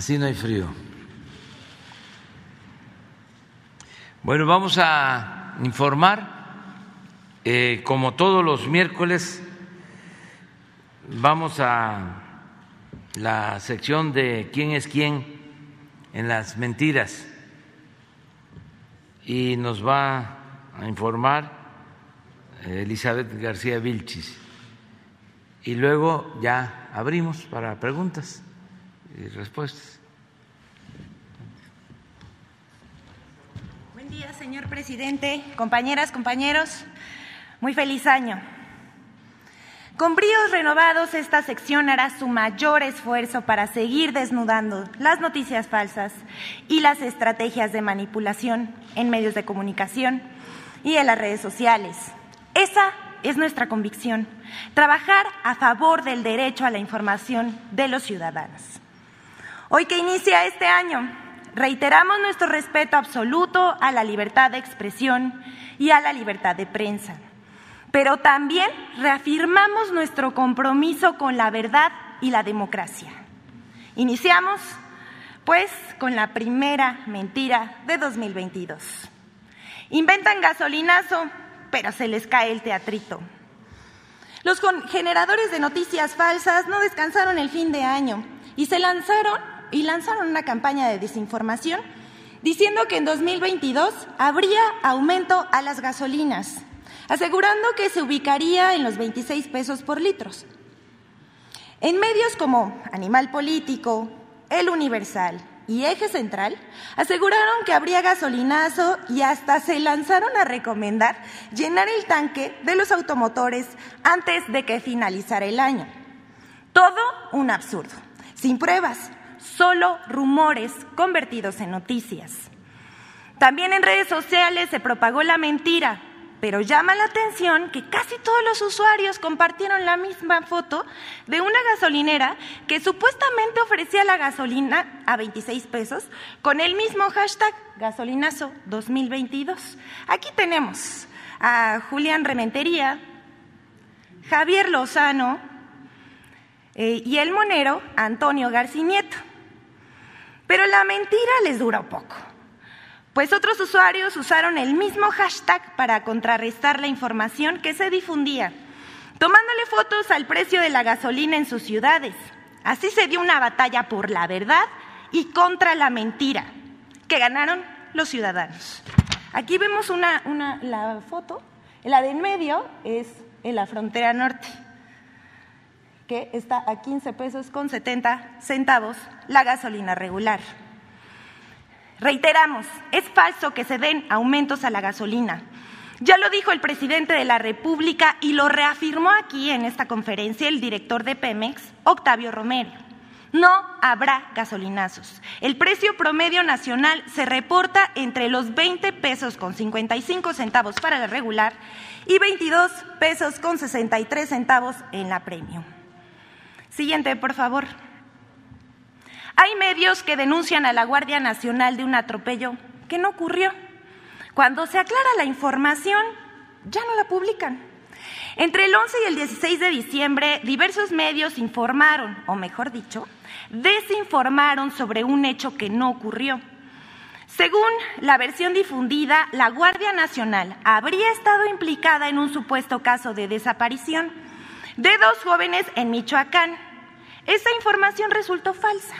Así no hay frío. Bueno, vamos a informar, eh, como todos los miércoles, vamos a la sección de quién es quién en las mentiras y nos va a informar Elizabeth García Vilchis. Y luego ya abrimos para preguntas y respuestas. Buen día, señor presidente, compañeras, compañeros. Muy feliz año. Con bríos renovados, esta sección hará su mayor esfuerzo para seguir desnudando las noticias falsas y las estrategias de manipulación en medios de comunicación y en las redes sociales. Esa es nuestra convicción, trabajar a favor del derecho a la información de los ciudadanos. Hoy que inicia este año, reiteramos nuestro respeto absoluto a la libertad de expresión y a la libertad de prensa pero también reafirmamos nuestro compromiso con la verdad y la democracia. Iniciamos, pues, con la primera mentira de 2022. Inventan gasolinazo, pero se les cae el teatrito. Los generadores de noticias falsas no descansaron el fin de año y se lanzaron y lanzaron una campaña de desinformación diciendo que en 2022 habría aumento a las gasolinas asegurando que se ubicaría en los 26 pesos por litros. En medios como Animal Político, El Universal y Eje Central aseguraron que habría gasolinazo y hasta se lanzaron a recomendar llenar el tanque de los automotores antes de que finalizara el año. Todo un absurdo, sin pruebas, solo rumores convertidos en noticias. También en redes sociales se propagó la mentira pero llama la atención que casi todos los usuarios compartieron la misma foto de una gasolinera que supuestamente ofrecía la gasolina a 26 pesos con el mismo hashtag gasolinazo 2022. Aquí tenemos a Julián Rementería, Javier Lozano eh, y el monero Antonio Garcinieto. Pero la mentira les duró poco pues otros usuarios usaron el mismo hashtag para contrarrestar la información que se difundía, tomándole fotos al precio de la gasolina en sus ciudades. Así se dio una batalla por la verdad y contra la mentira, que ganaron los ciudadanos. Aquí vemos una, la foto, la de en medio es en la frontera norte, que está a 15 pesos con 70 centavos la gasolina regular. Reiteramos, es falso que se den aumentos a la gasolina. Ya lo dijo el presidente de la República y lo reafirmó aquí en esta conferencia el director de Pemex, Octavio Romero. No habrá gasolinazos. El precio promedio nacional se reporta entre los 20 pesos con 55 centavos para la regular y 22 pesos con 63 centavos en la premium. Siguiente, por favor. Hay medios que denuncian a la Guardia Nacional de un atropello que no ocurrió. Cuando se aclara la información, ya no la publican. Entre el 11 y el 16 de diciembre, diversos medios informaron, o mejor dicho, desinformaron sobre un hecho que no ocurrió. Según la versión difundida, la Guardia Nacional habría estado implicada en un supuesto caso de desaparición de dos jóvenes en Michoacán. Esa información resultó falsa.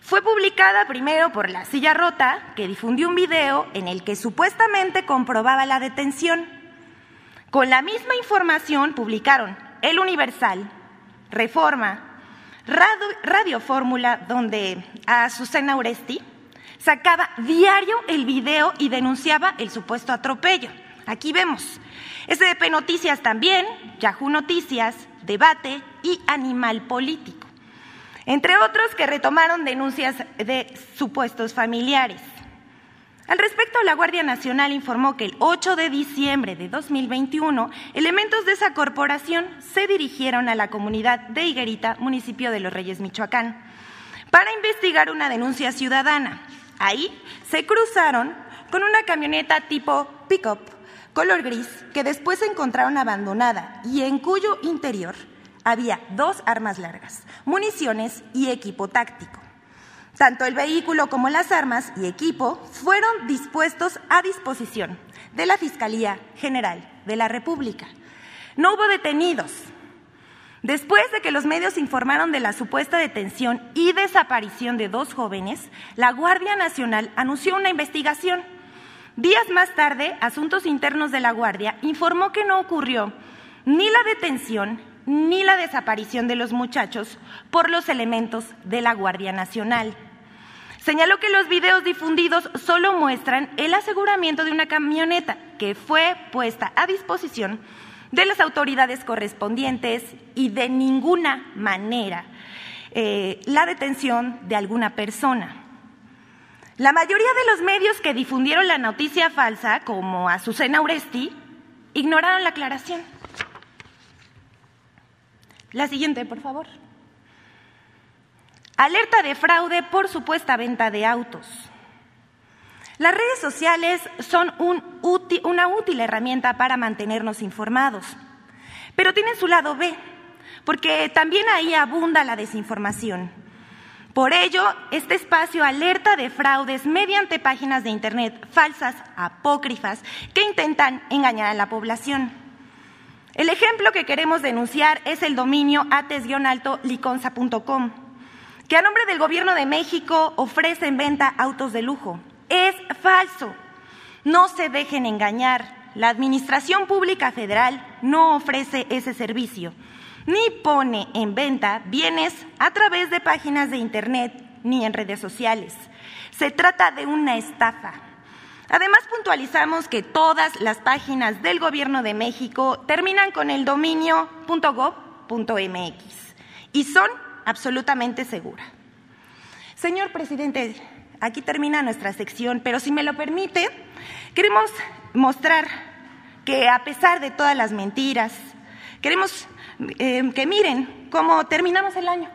Fue publicada primero por La Silla Rota, que difundió un video en el que supuestamente comprobaba la detención. Con la misma información publicaron El Universal, Reforma, Radio, Fórmula, donde a Azucena Oresti sacaba diario el video y denunciaba el supuesto atropello. Aquí vemos. SDP Noticias también, Yahoo Noticias, Debate y Animal Político entre otros que retomaron denuncias de supuestos familiares. Al respecto, la Guardia Nacional informó que el 8 de diciembre de 2021, elementos de esa corporación se dirigieron a la comunidad de Higuerita, municipio de Los Reyes, Michoacán, para investigar una denuncia ciudadana. Ahí se cruzaron con una camioneta tipo pick-up color gris que después se encontraron abandonada y en cuyo interior había dos armas largas, municiones y equipo táctico. Tanto el vehículo como las armas y equipo fueron dispuestos a disposición de la Fiscalía General de la República. No hubo detenidos. Después de que los medios informaron de la supuesta detención y desaparición de dos jóvenes, la Guardia Nacional anunció una investigación. Días más tarde, Asuntos Internos de la Guardia informó que no ocurrió ni la detención ni la desaparición de los muchachos por los elementos de la Guardia Nacional. Señaló que los videos difundidos solo muestran el aseguramiento de una camioneta que fue puesta a disposición de las autoridades correspondientes y de ninguna manera eh, la detención de alguna persona. La mayoría de los medios que difundieron la noticia falsa, como Azucena Uresti, ignoraron la aclaración. La siguiente, por favor. Alerta de fraude por supuesta venta de autos. Las redes sociales son una útil herramienta para mantenernos informados, pero tienen su lado B, porque también ahí abunda la desinformación. Por ello, este espacio alerta de fraudes mediante páginas de Internet falsas, apócrifas, que intentan engañar a la población. El ejemplo que queremos denunciar es el dominio ates-liconza.com, que a nombre del Gobierno de México ofrece en venta autos de lujo. Es falso. No se dejen engañar. La Administración Pública Federal no ofrece ese servicio, ni pone en venta bienes a través de páginas de Internet ni en redes sociales. Se trata de una estafa. Además, puntualizamos que todas las páginas del Gobierno de México terminan con el dominio .gov.mx y son absolutamente seguras. Señor presidente, aquí termina nuestra sección, pero si me lo permite, queremos mostrar que a pesar de todas las mentiras, queremos eh, que miren cómo terminamos el año.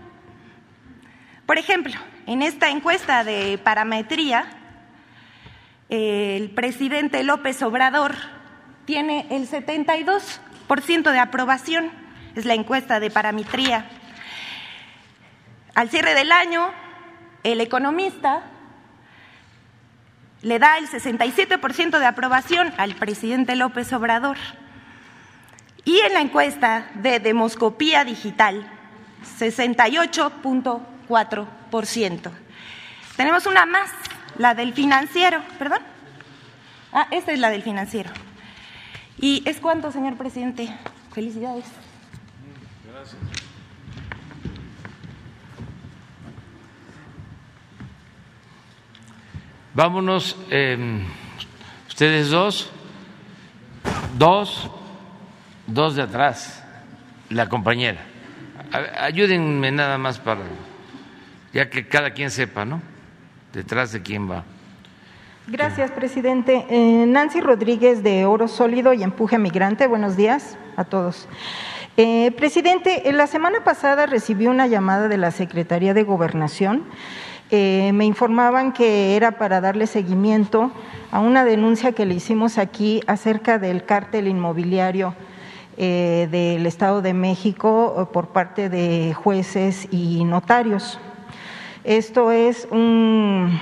Por ejemplo, en esta encuesta de parametría, el presidente López Obrador tiene el 72% de aprobación, es la encuesta de parametría. Al cierre del año, el economista le da el 67% de aprobación al presidente López Obrador. Y en la encuesta de demoscopía digital, 68.4%. Tenemos una más la del financiero, ¿perdón? Ah, esta es la del financiero. ¿Y es cuánto, señor presidente? Felicidades. Gracias. Vámonos, em, ustedes dos, dos, dos de atrás, la compañera. Ayúdenme nada más para, ya que cada quien sepa, ¿no? detrás de quién va. Gracias, presidente. Eh, Nancy Rodríguez de Oro Sólido y Empuje Migrante. Buenos días a todos. Eh, presidente, la semana pasada recibí una llamada de la Secretaría de Gobernación. Eh, me informaban que era para darle seguimiento a una denuncia que le hicimos aquí acerca del cártel inmobiliario del Estado de México por parte de jueces y notarios. Esto es un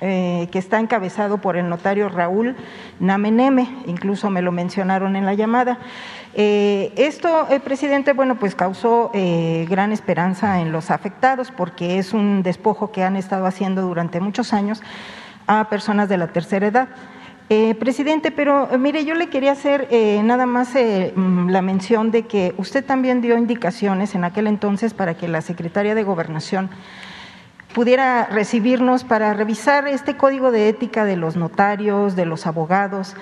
eh, que está encabezado por el notario Raúl Nameneme, incluso me lo mencionaron en la llamada. Eh, esto, presidente, bueno, pues causó eh, gran esperanza en los afectados porque es un despojo que han estado haciendo durante muchos años a personas de la tercera edad. Presidente, pero mire, yo le quería hacer nada más mm, la mención de que usted también dio indicaciones en aquel entonces para que la secretaria de Gobernación pudiera recibirnos para revisar este código de ética de los notarios, de los abogados.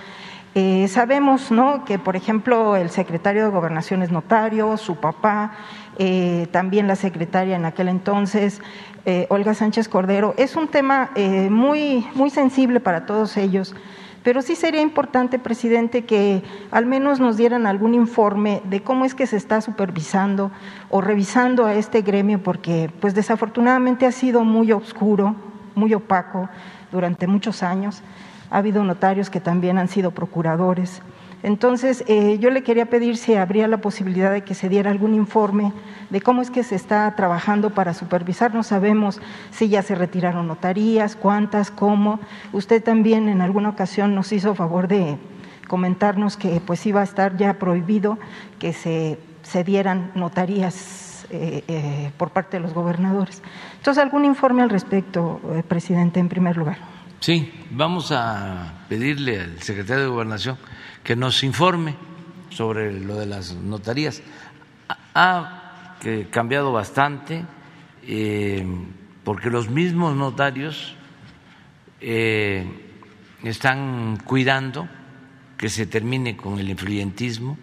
Eh, sabemos ¿no? que, por ejemplo, el secretario de Gobernación es notario, su papá, eh, también la secretaria en aquel entonces, eh, Olga Sánchez Cordero. Es un tema muy, muy sensible para todos ellos pero sí sería importante, presidente, que al menos nos dieran algún informe de cómo es que se está supervisando o revisando a este gremio, porque pues desafortunadamente ha sido muy oscuro, muy opaco, durante muchos años. Ha habido notarios que también han sido procuradores. Entonces, eh, yo le quería pedir si habría la posibilidad de que se diera algún informe de cómo es que se está trabajando para supervisar. No sabemos si ya se retiraron notarías, cuántas, cómo. Usted también en alguna ocasión nos hizo favor de comentarnos que pues iba a estar ya prohibido que se, se dieran notarías eh, eh, por parte de los gobernadores. Entonces, algún informe al respecto, presidente, en primer lugar. Sí, vamos a pedirle al secretario de Gobernación que nos informe sobre lo de las notarías. Ha cambiado bastante eh, porque los mismos notarios eh, están cuidando que se termine con el influyentismo,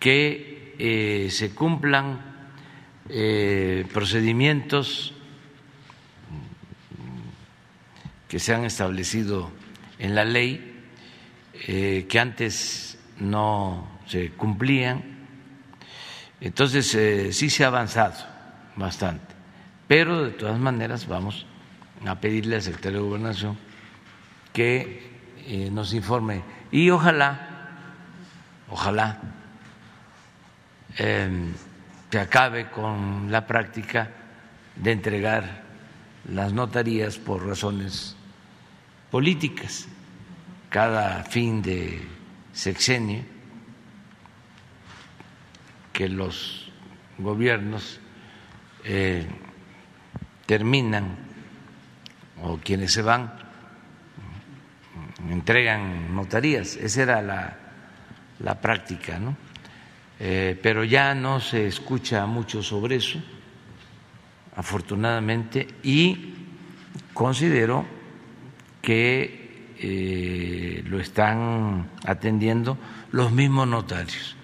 que eh, se cumplan procedimientos que se han establecido en la ley eh, que antes no se cumplían. Entonces, eh, sí se ha avanzado bastante, pero de todas maneras vamos a pedirle al secretario de Gobernación que eh, nos informe. Y ojalá, ojalá em, se acabe con la práctica de entregar las notarías por razones políticas cada fin de sexenio que los gobiernos eh, terminan o quienes se van entregan notarías. Esa era la, la práctica, ¿no? Eh, pero ya no se escucha mucho sobre eso, afortunadamente, y considero que eh, lo están atendiendo los mismos notarios.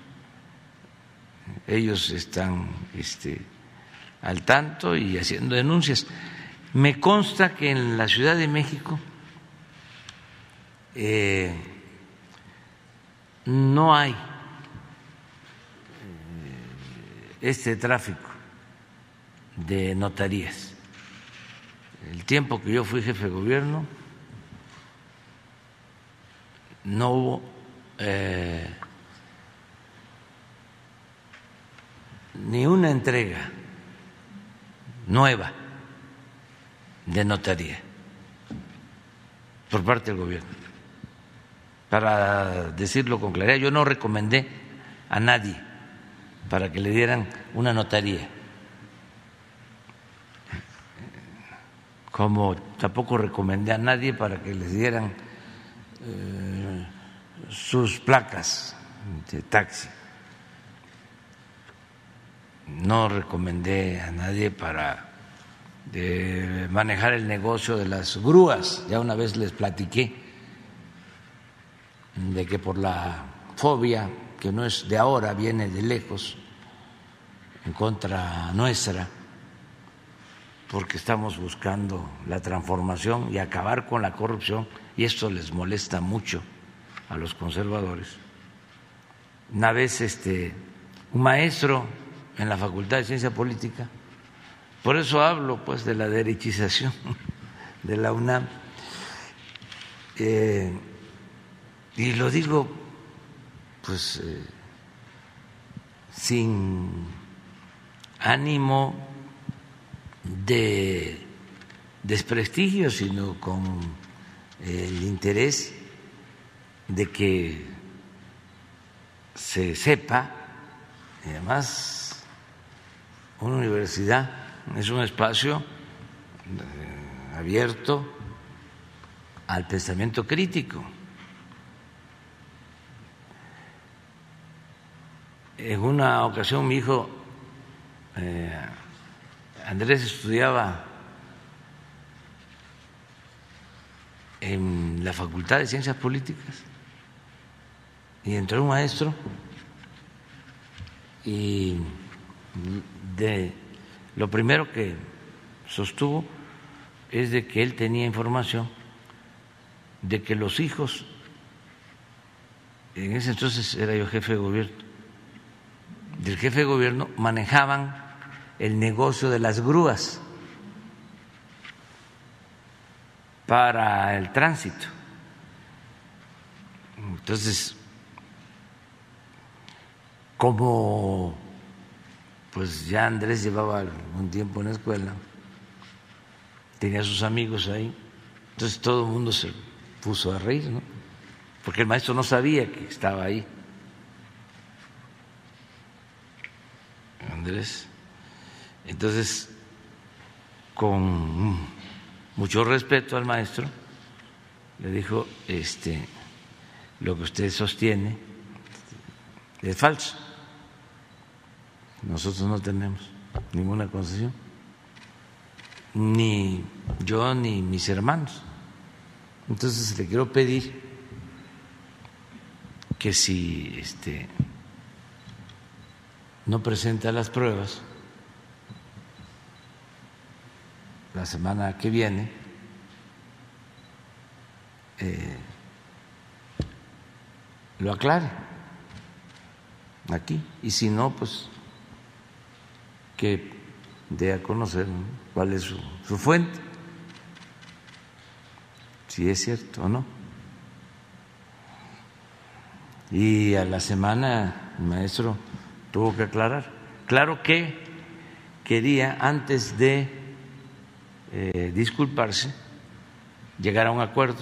Ellos están este, al tanto y haciendo denuncias. Me consta que en la Ciudad de México eh, no hay eh, este tráfico de notarías. El tiempo que yo fui jefe de gobierno, no hubo eh, ni una entrega nueva de notaría por parte del gobierno. Para decirlo con claridad, yo no recomendé a nadie para que le dieran una notaría, como tampoco recomendé a nadie para que les dieran eh, sus placas de taxi. No recomendé a nadie para manejar el negocio de las grúas. Ya una vez les platiqué de que por la fobia, que no es de ahora, viene de lejos, en contra nuestra, porque estamos buscando la transformación y acabar con la corrupción y esto les molesta mucho a los conservadores. Una vez este, un maestro en la Facultad de Ciencia Política, por eso hablo pues de la derechización de la UNAM, eh, y lo digo pues eh, sin ánimo de desprestigio, sino con el interés de que se sepa, y además una universidad es un espacio eh, abierto al pensamiento crítico. En una ocasión mi hijo eh, Andrés estudiaba en la Facultad de Ciencias Políticas y entró un maestro y de lo primero que sostuvo es de que él tenía información de que los hijos, en ese entonces era yo jefe de gobierno, del jefe de gobierno manejaban el negocio de las grúas para el tránsito. Entonces, como pues ya Andrés llevaba un tiempo en la escuela, tenía sus amigos ahí, entonces todo el mundo se puso a reír, ¿no? Porque el maestro no sabía que estaba ahí. Andrés. Entonces, con mucho respeto al maestro, le dijo, este, lo que usted sostiene es falso. Nosotros no tenemos ninguna concesión, ni yo ni mis hermanos. Entonces le quiero pedir que si este, no presenta las pruebas la semana que viene, eh, lo aclare aquí. Y si no, pues que dé a conocer cuál es su, su fuente, si es cierto o no. Y a la semana el maestro tuvo que aclarar. Claro que quería, antes de eh, disculparse, llegar a un acuerdo.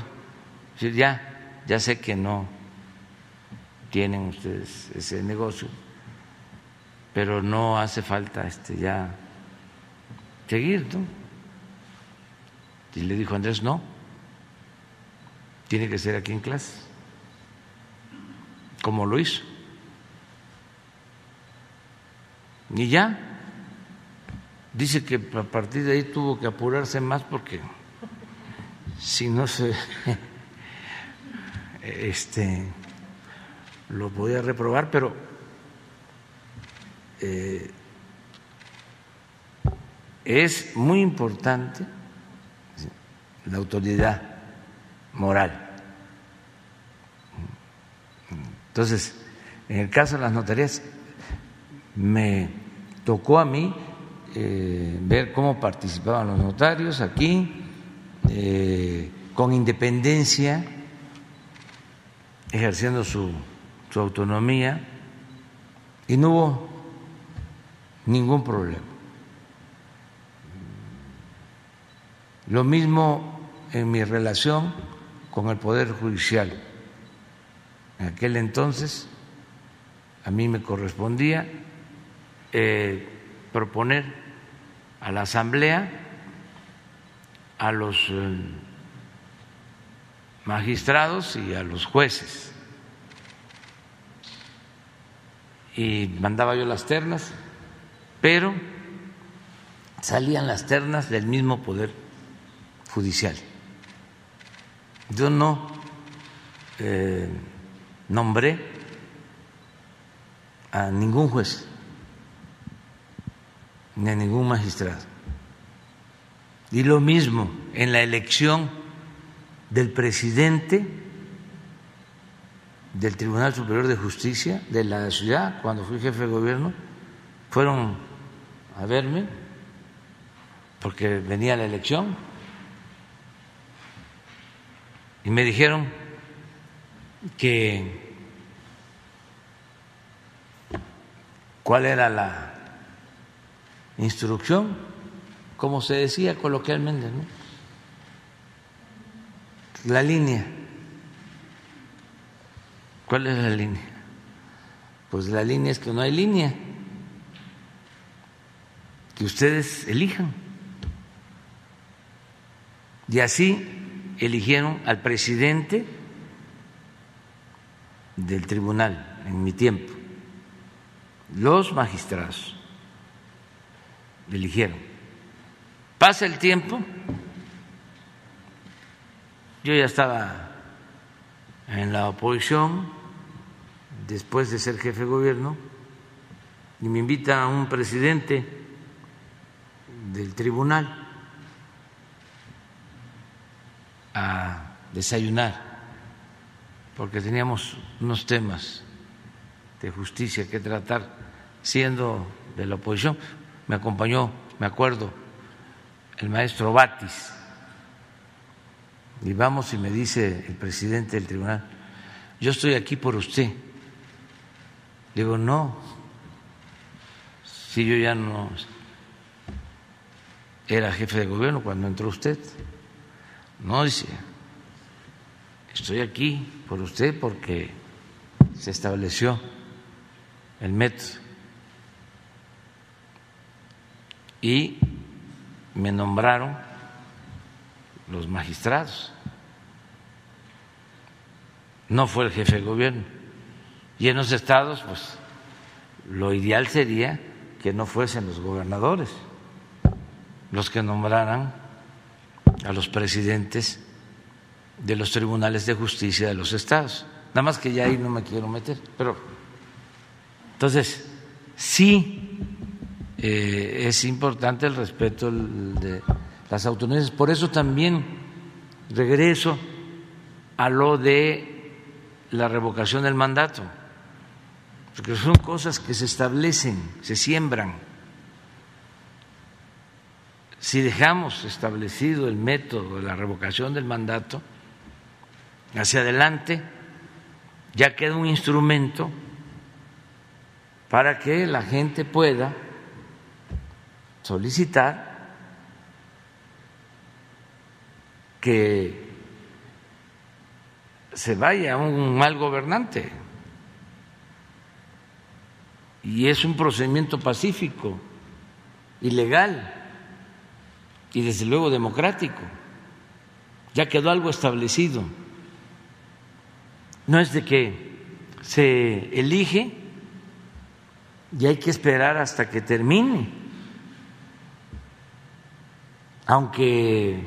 ya, ya sé que no tienen ustedes ese negocio, pero no hace falta este ya seguir, ¿no? Y le dijo Andrés, no, tiene que ser aquí en clase, como lo hizo. Y ya, dice que a partir de ahí tuvo que apurarse más porque si no se este lo podía reprobar, pero eh, es muy importante la autoridad moral. Entonces, en el caso de las notarías, me tocó a mí eh, ver cómo participaban los notarios aquí, eh, con independencia, ejerciendo su, su autonomía, y no hubo ningún problema. Lo mismo en mi relación con el Poder Judicial. En aquel entonces a mí me correspondía eh, proponer a la Asamblea, a los eh, magistrados y a los jueces. Y mandaba yo las ternas, pero salían las ternas del mismo poder judicial. Yo no eh, nombré a ningún juez ni a ningún magistrado. Y lo mismo en la elección del presidente del Tribunal Superior de Justicia de la ciudad, cuando fui jefe de gobierno, fueron a verme porque venía la elección y me dijeron que cuál era la instrucción, como se decía coloquialmente, ¿no? La línea. ¿Cuál es la línea? Pues la línea es que no hay línea, que ustedes elijan. Y así eligieron al presidente del tribunal en mi tiempo, los magistrados eligieron. Pasa el tiempo, yo ya estaba en la oposición después de ser jefe de gobierno y me invita a un presidente del tribunal a desayunar porque teníamos unos temas de justicia que tratar siendo de la oposición me acompañó, me acuerdo, el maestro Batis, y vamos y me dice el presidente del tribunal, yo estoy aquí por usted. Digo, no, si yo ya no era jefe de gobierno cuando entró usted. No, dice, estoy aquí por usted porque se estableció el método y me nombraron los magistrados. No fue el jefe de gobierno. Y en los estados, pues lo ideal sería que no fuesen los gobernadores los que nombraran a los presidentes de los tribunales de justicia de los estados. Nada más que ya ahí no me quiero meter, pero entonces sí eh, es importante el respeto de las autonomías. Por eso también regreso a lo de la revocación del mandato, porque son cosas que se establecen, se siembran si dejamos establecido el método de la revocación del mandato, hacia adelante ya queda un instrumento para que la gente pueda solicitar que se vaya un mal gobernante. Y es un procedimiento pacífico y legal y desde luego democrático. Ya quedó algo establecido. No es de que se elige y hay que esperar hasta que termine. Aunque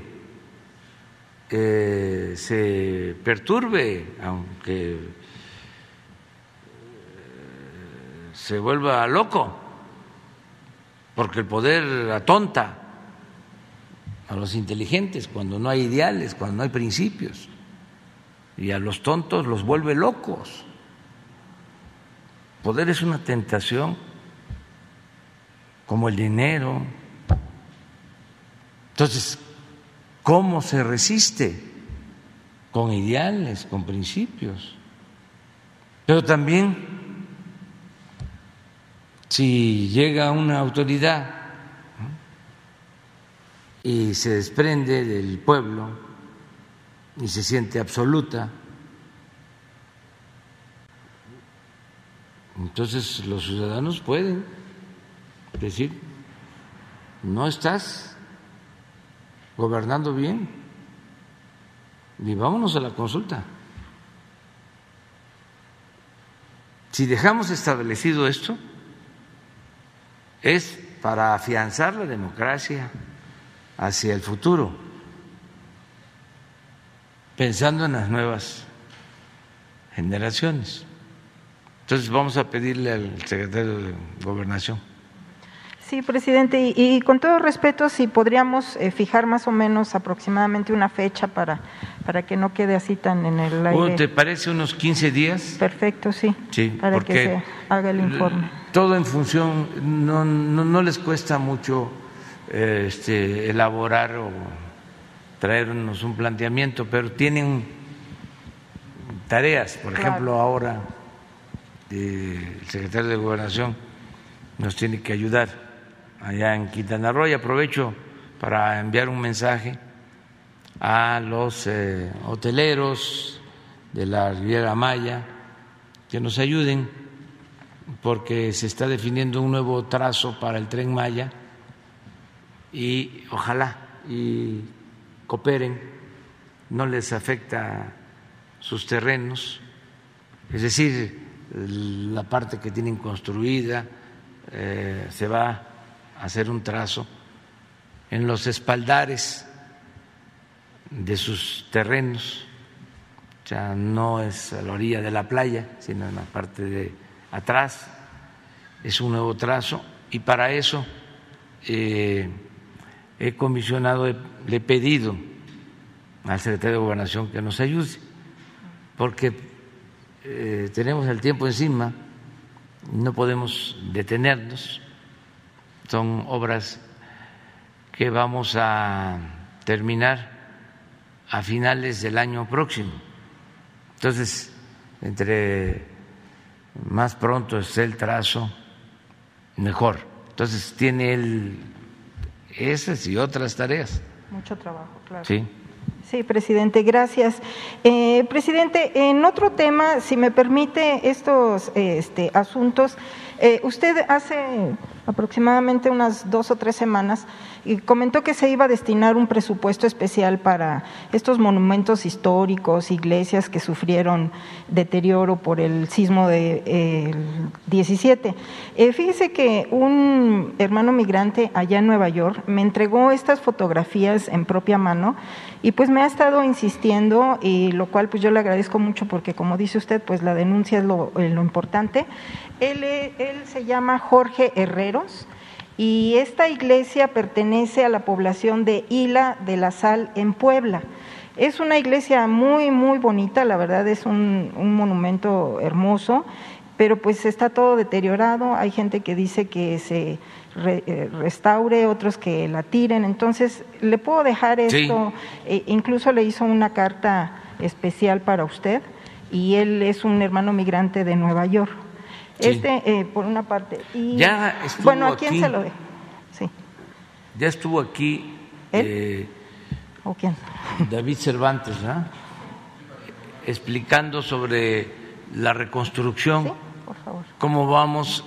eh, se perturbe, aunque eh, se vuelva loco, porque el poder atonta a los inteligentes cuando no hay ideales, cuando no hay principios. Y a los tontos los vuelve locos. Poder es una tentación como el dinero. Entonces, ¿cómo se resiste? Con ideales, con principios. Pero también, si llega una autoridad y se desprende del pueblo y se siente absoluta. Entonces los ciudadanos pueden decir, no estás gobernando bien y vámonos a la consulta. Si dejamos establecido esto, es para afianzar la democracia, hacia el futuro, pensando en las nuevas generaciones. Entonces vamos a pedirle al secretario de Gobernación. Sí, presidente, y, con todo respeto, si podríamos eh, fijar más o menos aproximadamente una fecha para, para que no quede así tan en el aire. ¿Te parece unos 15 días? Perfecto, sí. Sí, para que se haga el informe. Todo en función, no, no, no les cuesta mucho este, elaborar o traernos un planteamiento, pero tienen tareas, por ejemplo, ahora el secretario de Gobernación nos tiene que ayudar allá en Quintana Roo y aprovecho para enviar un mensaje a los eh, hoteleros de la Riviera Maya que nos ayuden porque se está definiendo un nuevo trazo para el tren Maya y ojalá y cooperen, no les afecta sus terrenos, es decir, la parte que tienen construida, eh, se va hacer un trazo en los espaldares de sus terrenos, ya no es a la orilla de la playa, sino en la parte de atrás, es un nuevo trazo y para eso eh, he comisionado, le he pedido al secretario de Gobernación que nos ayude, porque eh, tenemos el tiempo encima, no podemos detenernos, son obras que vamos a terminar a finales del año próximo. Entonces, entre más pronto esté el trazo, mejor. Entonces, tiene él esas y otras tareas. Mucho trabajo, claro. Sí. Sí, presidente, gracias. Eh, presidente, en otro tema, si me permite estos este, asuntos, eh, usted hace aproximadamente unas dos o tres semanas y comentó que se iba a destinar un presupuesto especial para estos monumentos históricos, iglesias que sufrieron deterioro por el sismo de, 17. Eh, fíjese que un hermano migrante allá en Nueva York me entregó estas fotografías en propia mano y pues me ha estado insistiendo y lo cual pues yo le agradezco mucho porque como dice usted pues la denuncia es lo, lo importante. Él, se llama Jorge Herreros y esta iglesia pertenece a la población de Isla de la Sal en Puebla. Es una iglesia muy, muy bonita, la verdad es un, un, monumento hermoso, pero pues está todo deteriorado. Hay gente que dice que se re, eh, restaure, otros que la tiren. Entonces, le puedo dejar esto. Sí. E incluso le hizo una carta especial para usted y él es un hermano migrante de Nueva York. Sí. Este, eh, por una parte. Y, ya estuvo bueno, ¿a quién aquí, se lo dejo? Sí. Ya estuvo aquí. ¿Él? Eh, ¿O quién? David Cervantes, ¿no? explicando sobre la reconstrucción. Sí, por favor. Cómo vamos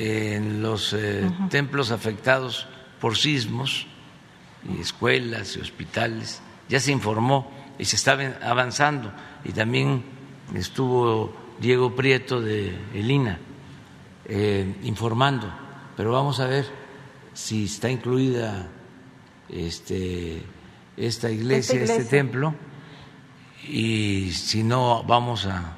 en los eh, uh -huh. templos afectados por sismos, y escuelas y hospitales. Ya se informó y se está avanzando. Y también estuvo Diego Prieto de Elina eh, informando, pero vamos a ver si está incluida este, esta, iglesia, esta, iglesia, este templo, y si no, vamos a,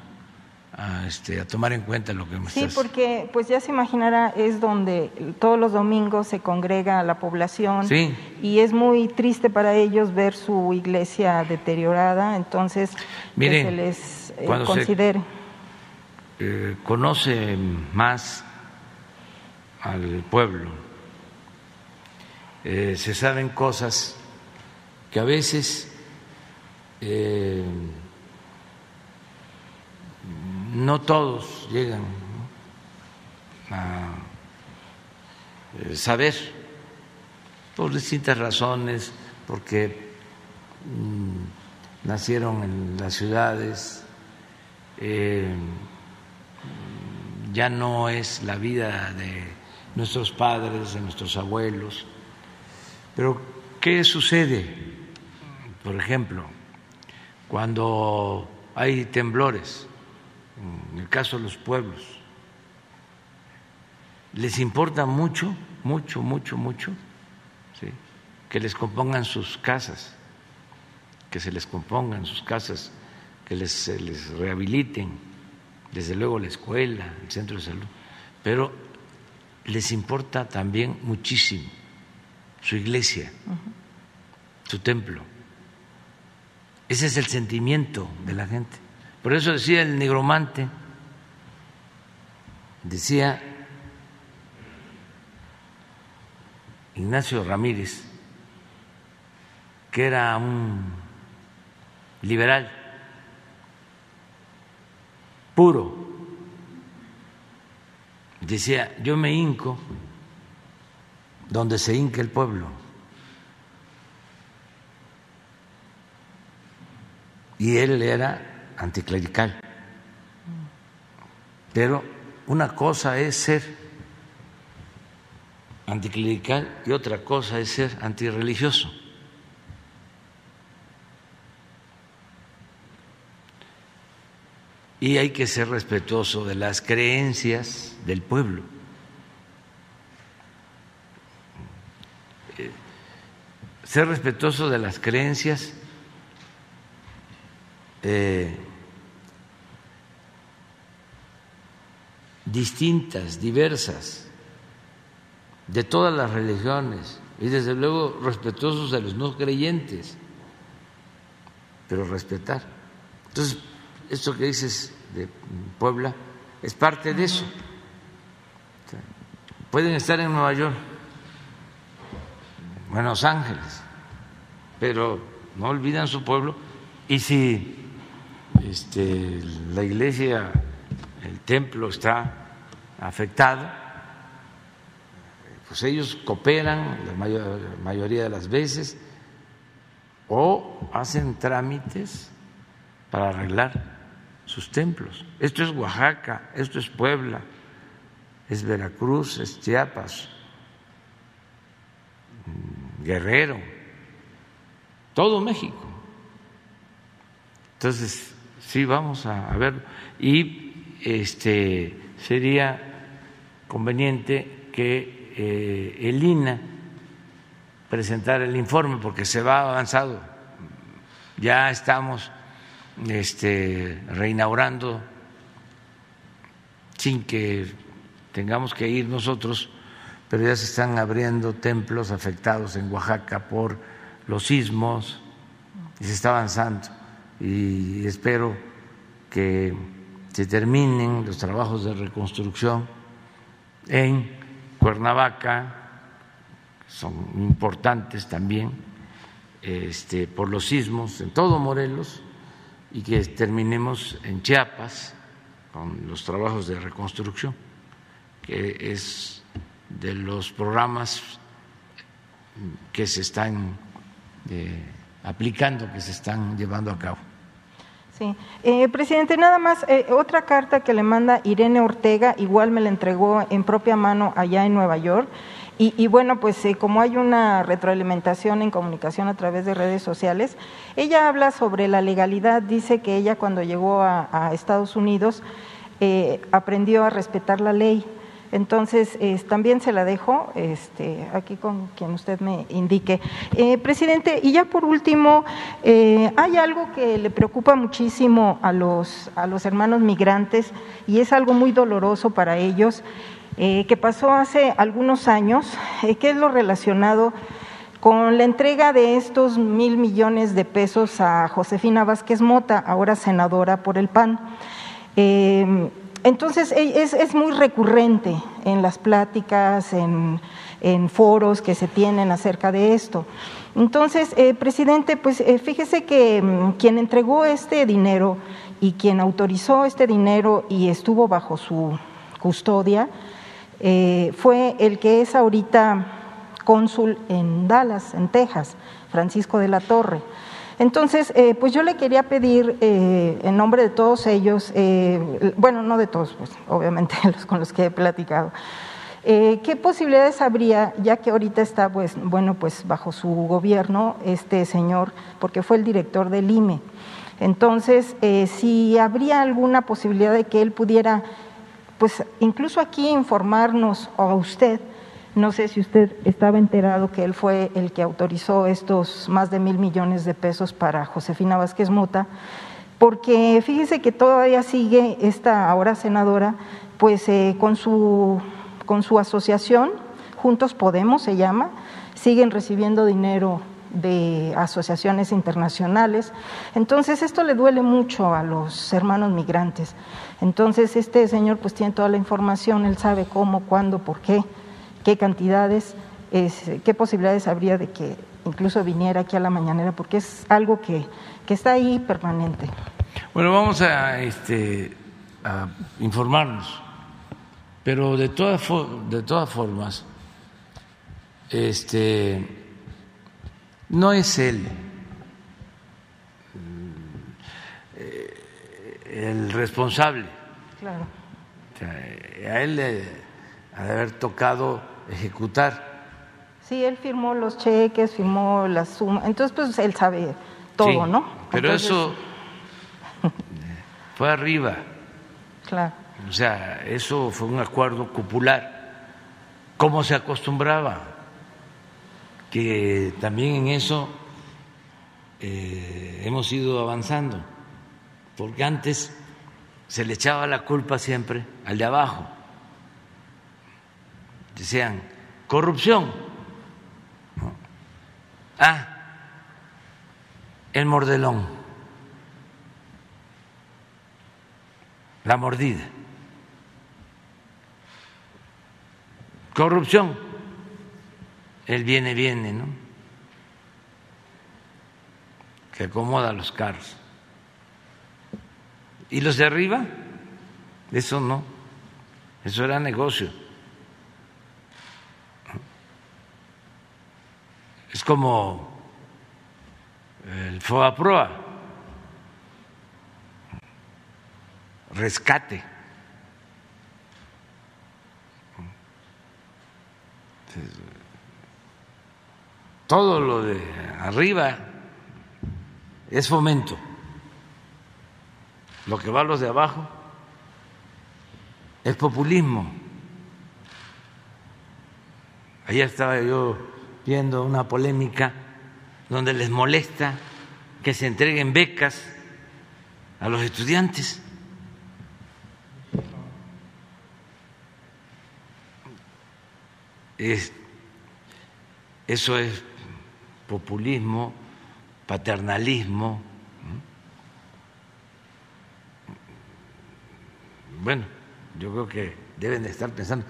a, este, a tomar en cuenta lo que me Sí, estás... porque pues ya se imaginará, es donde todos los domingos se congrega la población Sí. y es muy triste para ellos ver su iglesia deteriorada, entonces Miren, que se les eh, cuando se- considere. eh, conoce más al pueblo, eh, se saben cosas que a veces eh, no todos llegan a eh, saber por distintas razones, porque mm, nacieron en las ciudades, eh, ya no es la vida de nuestros padres, de nuestros abuelos. Pero, ¿qué sucede? Por ejemplo, cuando hay temblores, en el caso de los pueblos, les importa mucho, mucho, mucho, mucho, ¿sí? que les compongan sus casas, que se les compongan sus casas, que les, se les rehabiliten, desde luego la escuela, el centro de salud, pero les importa también muchísimo su iglesia, su templo. Ese es el sentimiento de la gente. Por eso decía el negromante, decía Ignacio Ramírez, que era un liberal puro. Decía, yo me hinco donde se hinca el pueblo. Y él era anticlerical. Pero una cosa es ser anticlerical y otra cosa es ser antirreligioso. Y hay que ser respetuoso de las creencias del pueblo. Eh, Ser respetuoso de las creencias eh, distintas, diversas, de todas las religiones y desde luego respetuosos de los no creyentes, pero respetar. Entonces, esto que dices de Puebla es parte de eso. Pueden estar en Nueva York, Buenos Ángeles, pero no olvidan su pueblo y si este, la iglesia, el templo está afectado, pues ellos cooperan la mayoría de las veces o hacen trámites para arreglar sus templos. Esto es Oaxaca, esto es Puebla, es Veracruz, es Chiapas, Guerrero, todo México. Entonces, sí, vamos a, ver. Y este, sería conveniente que eh, el INA presentara el informe porque se va avanzado. Ya estamos este, reinaugurando sin que tengamos que ir nosotros, pero ya se están abriendo templos afectados en Oaxaca por los sismos y se está avanzando y espero que se terminen los trabajos de reconstrucción en Cuernavaca, son importantes también este, por los sismos en todo Morelos y que terminemos en Chiapas con los trabajos de reconstrucción, que es de los programas que se están eh, aplicando, que se están llevando a cabo. Sí, eh, presidente, nada más, eh, otra carta que le manda Irene Ortega, igual me la entregó en propia mano allá en Nueva York. Y, bueno, pues eh, como hay una retroalimentación en comunicación a través de redes sociales, ella habla sobre la legalidad, dice que ella cuando llegó a, Estados Unidos eh, aprendió a respetar la ley. Entonces, también se la dejo este, aquí con quien usted me indique. Eh, presidente, y ya por último, hay algo que le preocupa muchísimo a los, a los hermanos migrantes y es algo muy doloroso para ellos eh, que pasó hace algunos años, eh, que es lo relacionado con la entrega de estos mil millones de pesos a Josefina Vázquez Mota, ahora senadora por el PAN. Eh, entonces es, muy recurrente en las pláticas, en, foros que se tienen acerca de esto. Entonces, presidente, pues fíjese que mm, quien entregó este dinero y quien autorizó este dinero y estuvo bajo su custodia, eh, fue el que es ahorita cónsul en Dallas, en Texas, Francisco de la Torre. Entonces, eh, pues yo le quería pedir eh, en nombre de todos ellos, bueno, no de todos, pues obviamente los con los que he platicado, ¿qué posibilidades habría, ya que ahorita está, pues, bueno, pues bajo su gobierno este señor, porque fue el director del IME? Entonces, si habría alguna posibilidad de que él pudiera pues incluso aquí informarnos a usted, no sé si usted estaba enterado que él fue el que autorizó estos más de mil millones de pesos para Josefina Vázquez Mota, porque fíjese que todavía sigue esta ahora senadora, pues eh, con, su, con su asociación, Juntos Podemos se llama, siguen recibiendo dinero de asociaciones internacionales. Entonces, esto le duele mucho a los hermanos migrantes. Entonces, este señor pues tiene toda la información, él sabe cómo, cuándo, por qué, qué cantidades, qué posibilidades habría de que incluso viniera aquí a la mañanera, porque es algo que, está ahí permanente. Bueno, vamos a, este, a informarnos, pero de todas, de todas formas, este no es él eh, el responsable. Claro. a él le ha de haber tocado ejecutar. Sí, él firmó los cheques, firmó la suma, entonces pues él sabe todo, ¿no? Pero eso fue arriba. Claro. O sea, eso fue un acuerdo popular, como se acostumbraba que también en eso eh, hemos ido avanzando, porque antes se le echaba la culpa siempre al de abajo. Decían, corrupción. Ah, el mordelón, la mordida. Corrupción el viene, viene, ¿no? que acomoda los carros. Y los de arriba, eso no, eso era negocio. Es como el FOAPROA, rescate. Todo lo de arriba es fomento. Lo que va a los de abajo es populismo. Ayer estaba yo viendo una polémica donde les molesta que se entreguen becas a los estudiantes. eso es populismo, paternalismo. Bueno, yo creo que deben de estar pensando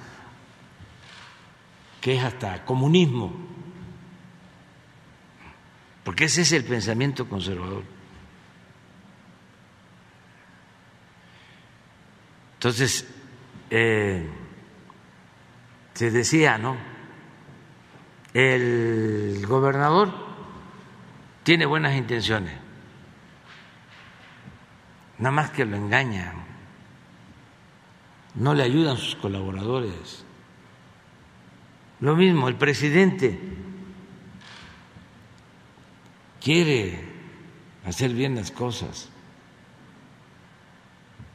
que es hasta comunismo, porque ese es el pensamiento conservador. Entonces, eh, se decía, ¿no? El gobernador tiene buenas intenciones, nada más que lo engañan, no le ayudan sus colaboradores. Lo mismo, el presidente quiere hacer bien las cosas,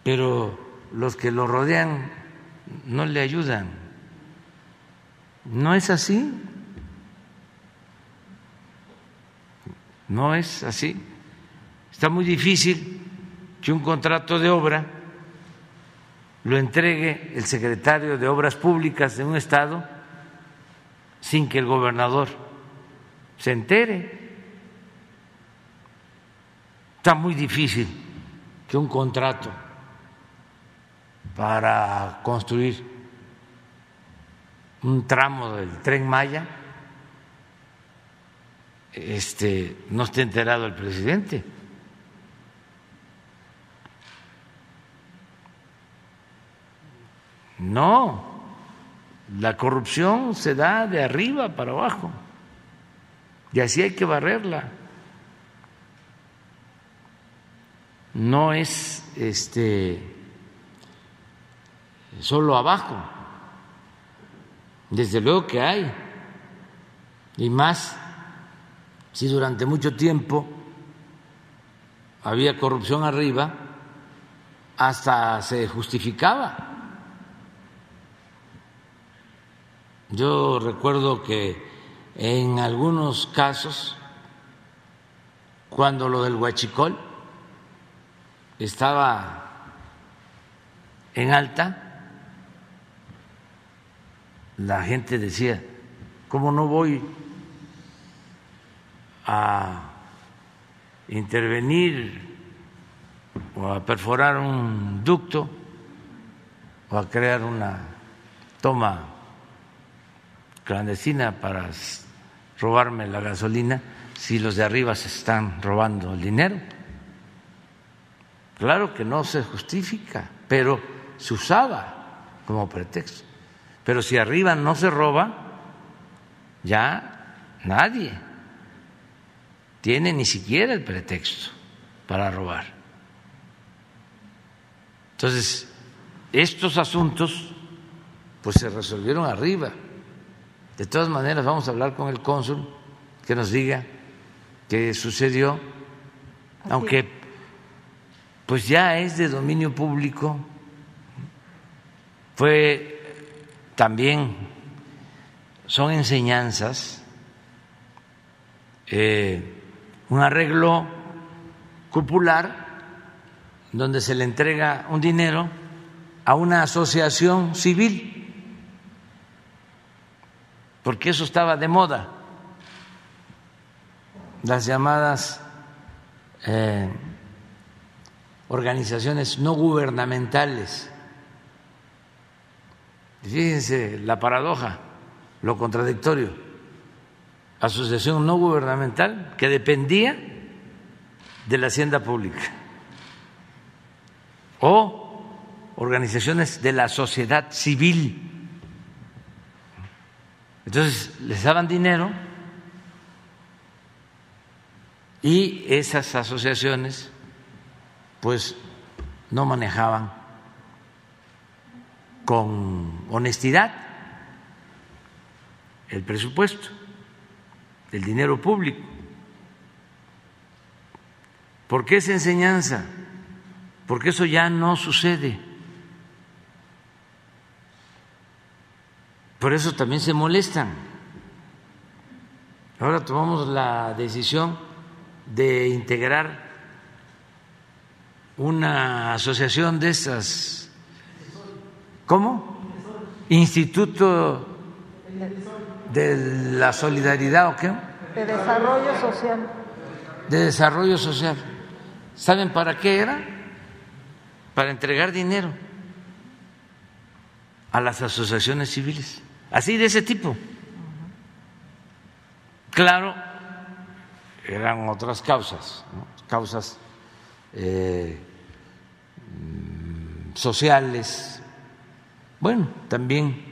pero los que lo rodean no le ayudan. ¿No es así? No es así. Está muy difícil que un contrato de obra lo entregue el secretario de Obras Públicas de un Estado sin que el gobernador se entere. Está muy difícil que un contrato para construir un tramo del tren Maya este, no esté enterado el presidente. No, la corrupción se da de arriba para abajo y así hay que barrerla. No es este solo abajo, desde luego que hay, y más si durante mucho tiempo había corrupción arriba, hasta se justificaba. Yo recuerdo que en algunos casos, cuando lo del huachicol estaba en alta, la gente decía, ¿cómo no voy a intervenir o a perforar un ducto o a crear una toma clandestina para robarme la gasolina si los de arriba se están robando el dinero. Claro que no se justifica, pero se usaba como pretexto. Pero si arriba no se roba, ya nadie tiene ni siquiera el pretexto para robar. Entonces, estos asuntos pues se resolvieron arriba. De todas maneras, vamos a hablar con el cónsul que nos diga qué sucedió, aunque pues ya es de dominio público, fue también, son enseñanzas. Eh, un arreglo cupular donde se le entrega un dinero a una asociación civil, porque eso estaba de moda, las llamadas eh, organizaciones no gubernamentales. Fíjense la paradoja, lo contradictorio asociación no gubernamental que dependía de la hacienda pública o organizaciones de la sociedad civil. Entonces les daban dinero y esas asociaciones pues no manejaban con honestidad el presupuesto, el dinero público. ¿Por qué esa enseñanza? Porque eso ya no sucede. Por eso también se molestan. Ahora tomamos la decisión de integrar una asociación de esas. ¿Cómo? Instituto de la Solidaridad o qué? De Desarrollo Social. De Desarrollo Social. ¿Saben para qué era? Para entregar dinero a las asociaciones civiles. Así de ese tipo. Claro, eran otras causas, causas eh, sociales. Bueno, también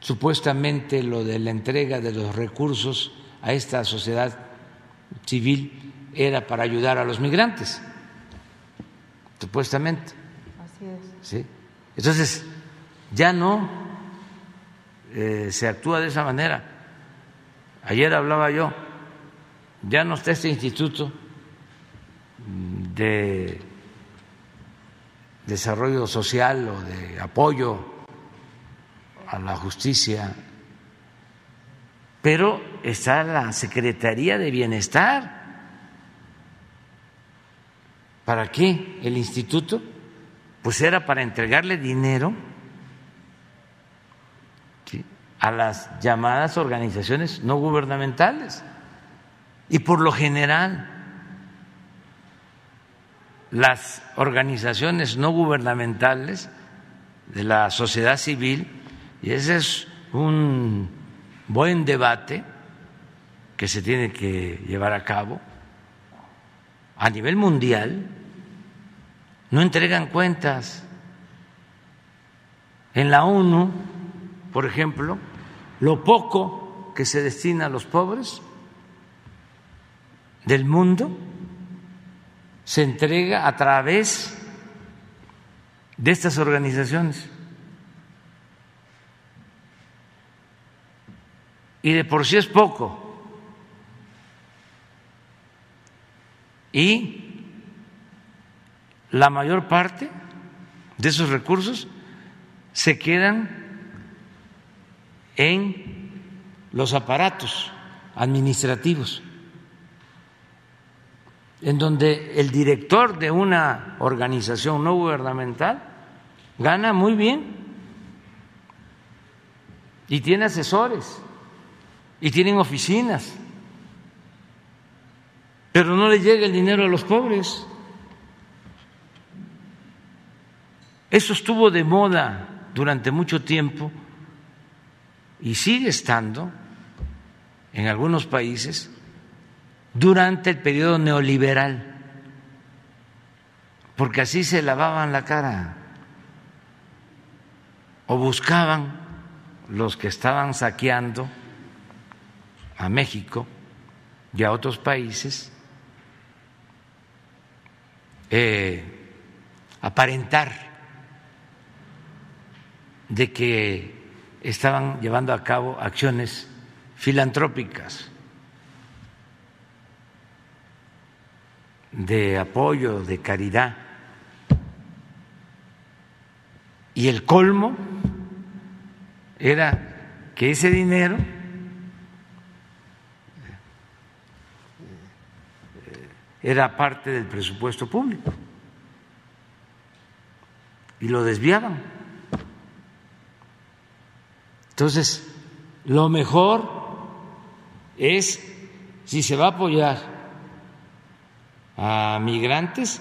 supuestamente lo de la entrega de los recursos a esta sociedad civil era para ayudar a los migrantes, supuestamente. Así es. ¿Sí? Entonces, ya no eh, se actúa de esa manera. Ayer hablaba yo ya no está este instituto de desarrollo social o de apoyo a la justicia, pero está la Secretaría de Bienestar. ¿Para qué el instituto? Pues era para entregarle dinero a las llamadas organizaciones no gubernamentales. Y por lo general, las organizaciones no gubernamentales de la sociedad civil, y ese es un buen debate que se tiene que llevar a cabo a nivel mundial, no entregan cuentas. En la ONU, por ejemplo, lo poco que se destina a los pobres del mundo se entrega a través de estas organizaciones. Y de por sí es poco. Y la mayor parte de esos recursos se quedan en los aparatos administrativos en donde el director de una organización no gubernamental gana muy bien y tiene asesores y tienen oficinas, pero no le llega el dinero a los pobres. Eso estuvo de moda durante mucho tiempo y sigue estando en algunos países durante el periodo neoliberal, porque así se lavaban la cara. O buscaban los que estaban saqueando a México y a otros países eh, aparentar de que estaban llevando a cabo acciones filantrópicas de apoyo, de caridad. Y el colmo era que ese dinero era parte del presupuesto público y lo desviaban. Entonces, lo mejor es, si se va a apoyar a migrantes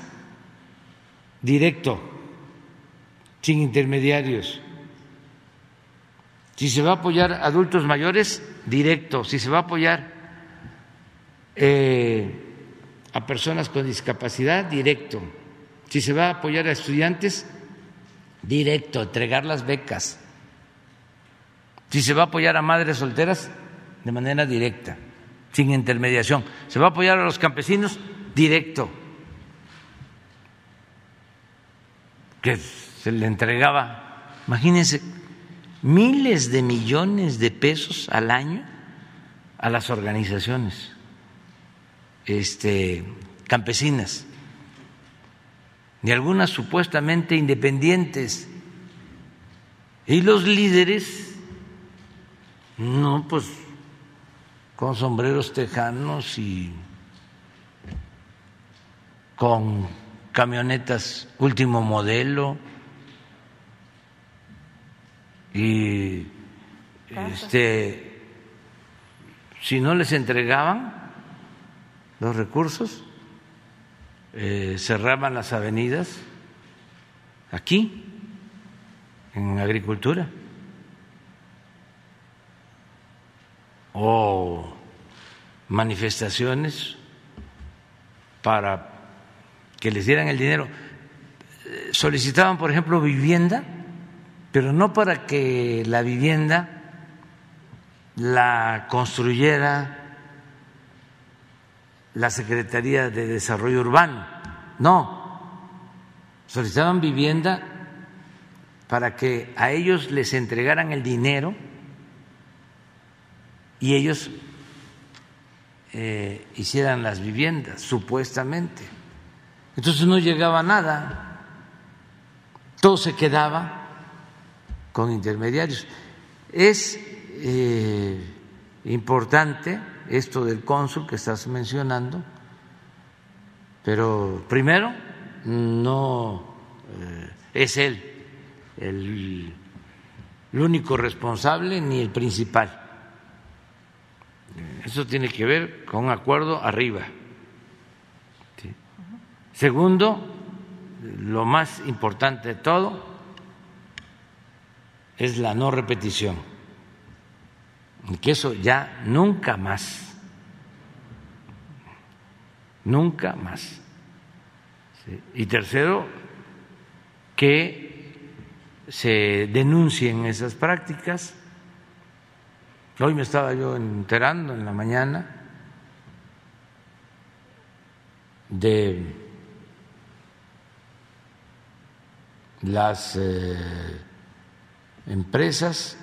directo, sin intermediarios. Si se va a apoyar a adultos mayores, directo. Si se va a apoyar eh, a personas con discapacidad, directo. Si se va a apoyar a estudiantes, directo, entregar las becas. Si se va a apoyar a madres solteras, de manera directa, sin intermediación. Se va a apoyar a los campesinos, directo. Que se le entregaba, imagínense, miles de millones de pesos al año a las organizaciones este, campesinas y algunas supuestamente independientes. Y los líderes, no, pues con sombreros tejanos y con camionetas último modelo y este si no les entregaban los recursos eh, cerraban las avenidas aquí, en agricultura, o manifestaciones para que les dieran el dinero. Solicitaban, por ejemplo, vivienda, pero no para que la vivienda la construyera la Secretaría de Desarrollo Urbano. No, solicitaban vivienda para que a ellos les entregaran el dinero y ellos eh, hicieran las viviendas, supuestamente. Entonces no llegaba nada, todo se quedaba con intermediarios. Es eh, importante esto del cónsul que estás mencionando, pero primero no eh, es él el, único responsable ni el principal. Eso tiene que ver con un acuerdo arriba. Segundo, lo más importante de todo es la no repetición que eso ya nunca más, nunca más. Y tercero, que se denuncien esas prácticas. Hoy me estaba yo enterando en la mañana de las eh, empresas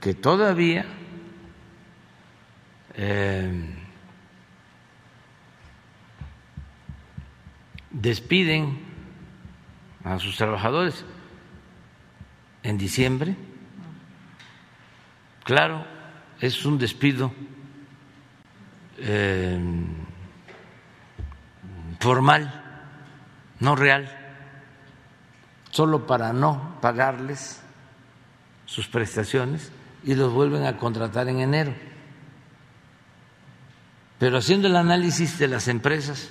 que todavía eh, despiden a sus trabajadores en diciembre. Claro, es un despido eh, formal, no real, solo para no pagarles sus prestaciones y los vuelven a contratar en enero. Pero haciendo el análisis de las empresas,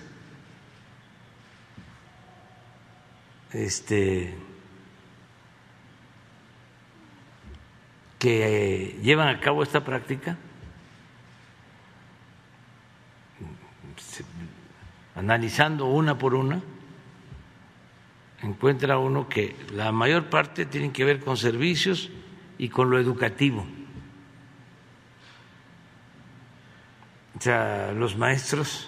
este, que llevan a cabo esta práctica, analizando una por una, encuentra uno que la mayor parte tienen que ver con servicios y con lo educativo. o sea, los maestros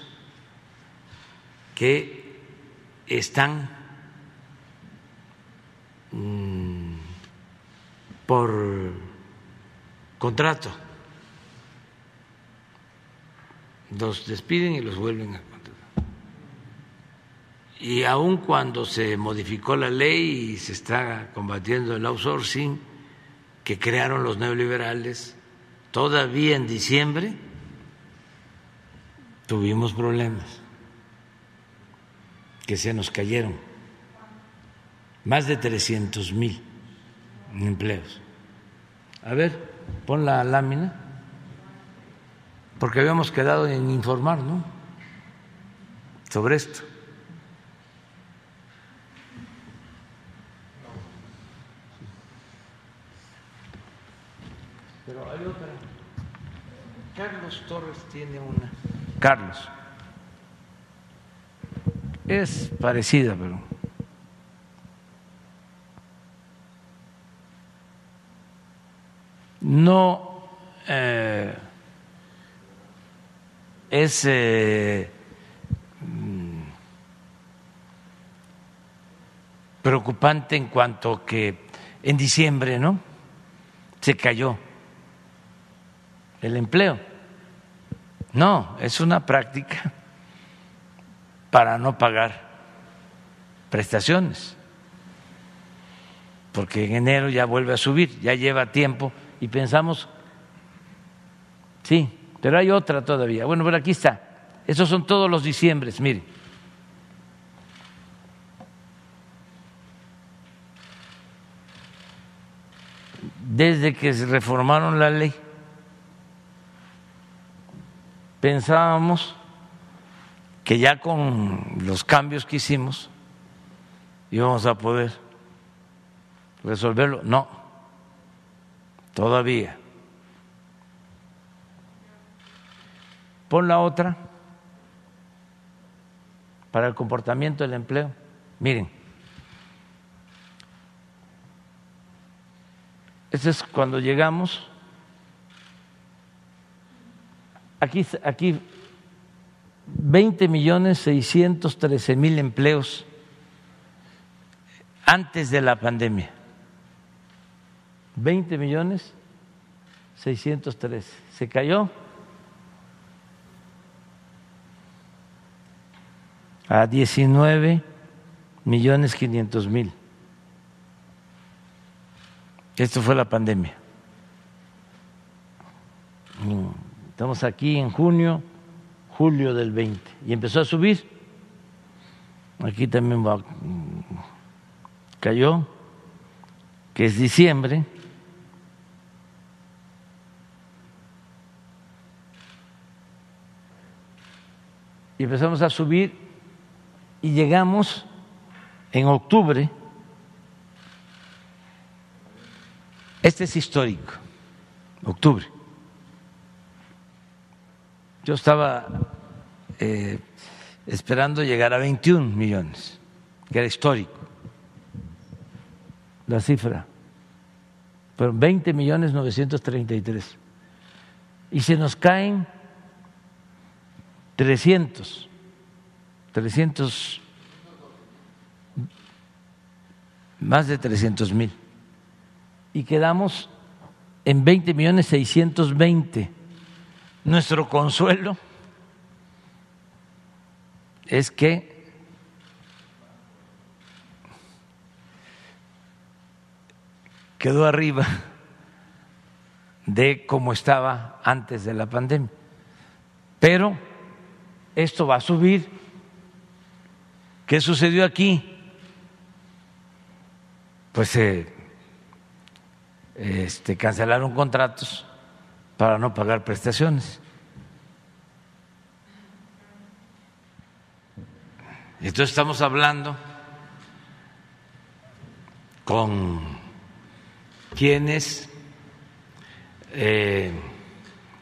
que están mm, por contrato, los despiden y los vuelven a. Y aun cuando se modificó la ley y se está combatiendo el outsourcing que crearon los neoliberales, todavía en diciembre tuvimos problemas que se nos cayeron, más de 300 mil empleos. A ver, pon la lámina, porque habíamos quedado en informar, ¿no? Sobre esto. Carlos Torres tiene una. Carlos. es parecida, pero no eh, es eh, mm, preocupante en cuanto que en diciembre, ¿no? Se cayó el empleo. No, es una práctica para no pagar prestaciones, porque en enero ya vuelve a subir, ya lleva tiempo y pensamos, sí, pero hay otra todavía. Bueno, pero aquí está. Esos son todos los diciembres, mire. Desde que se reformaron la ley, pensábamos que ya con los cambios que hicimos íbamos a poder resolverlo. No, todavía. Pon la otra para el comportamiento del empleo. Miren, ese es cuando llegamos. Aquí, aquí 20 millones 613 mil empleos antes de la pandemia. 20 millones 613. Se cayó a 19 millones 500 mil. Esto fue la pandemia. Estamos aquí en junio, julio del 20 y empezó a subir. Aquí también va, cayó, que es diciembre. Y empezamos a subir y llegamos en octubre, este es histórico, octubre. Yo estaba eh, esperando llegar a 21 millones, que era histórico la cifra, pero 20 millones 933. Y se nos caen 300 300, más de 300 mil. Y quedamos en 20 millones 620. Nuestro consuelo es que quedó arriba de cómo estaba antes de la pandemia. Pero esto va a subir ¿Qué sucedió aquí? Pues se este, cancelaron contratos para no pagar prestaciones. Entonces estamos hablando con quienes eh,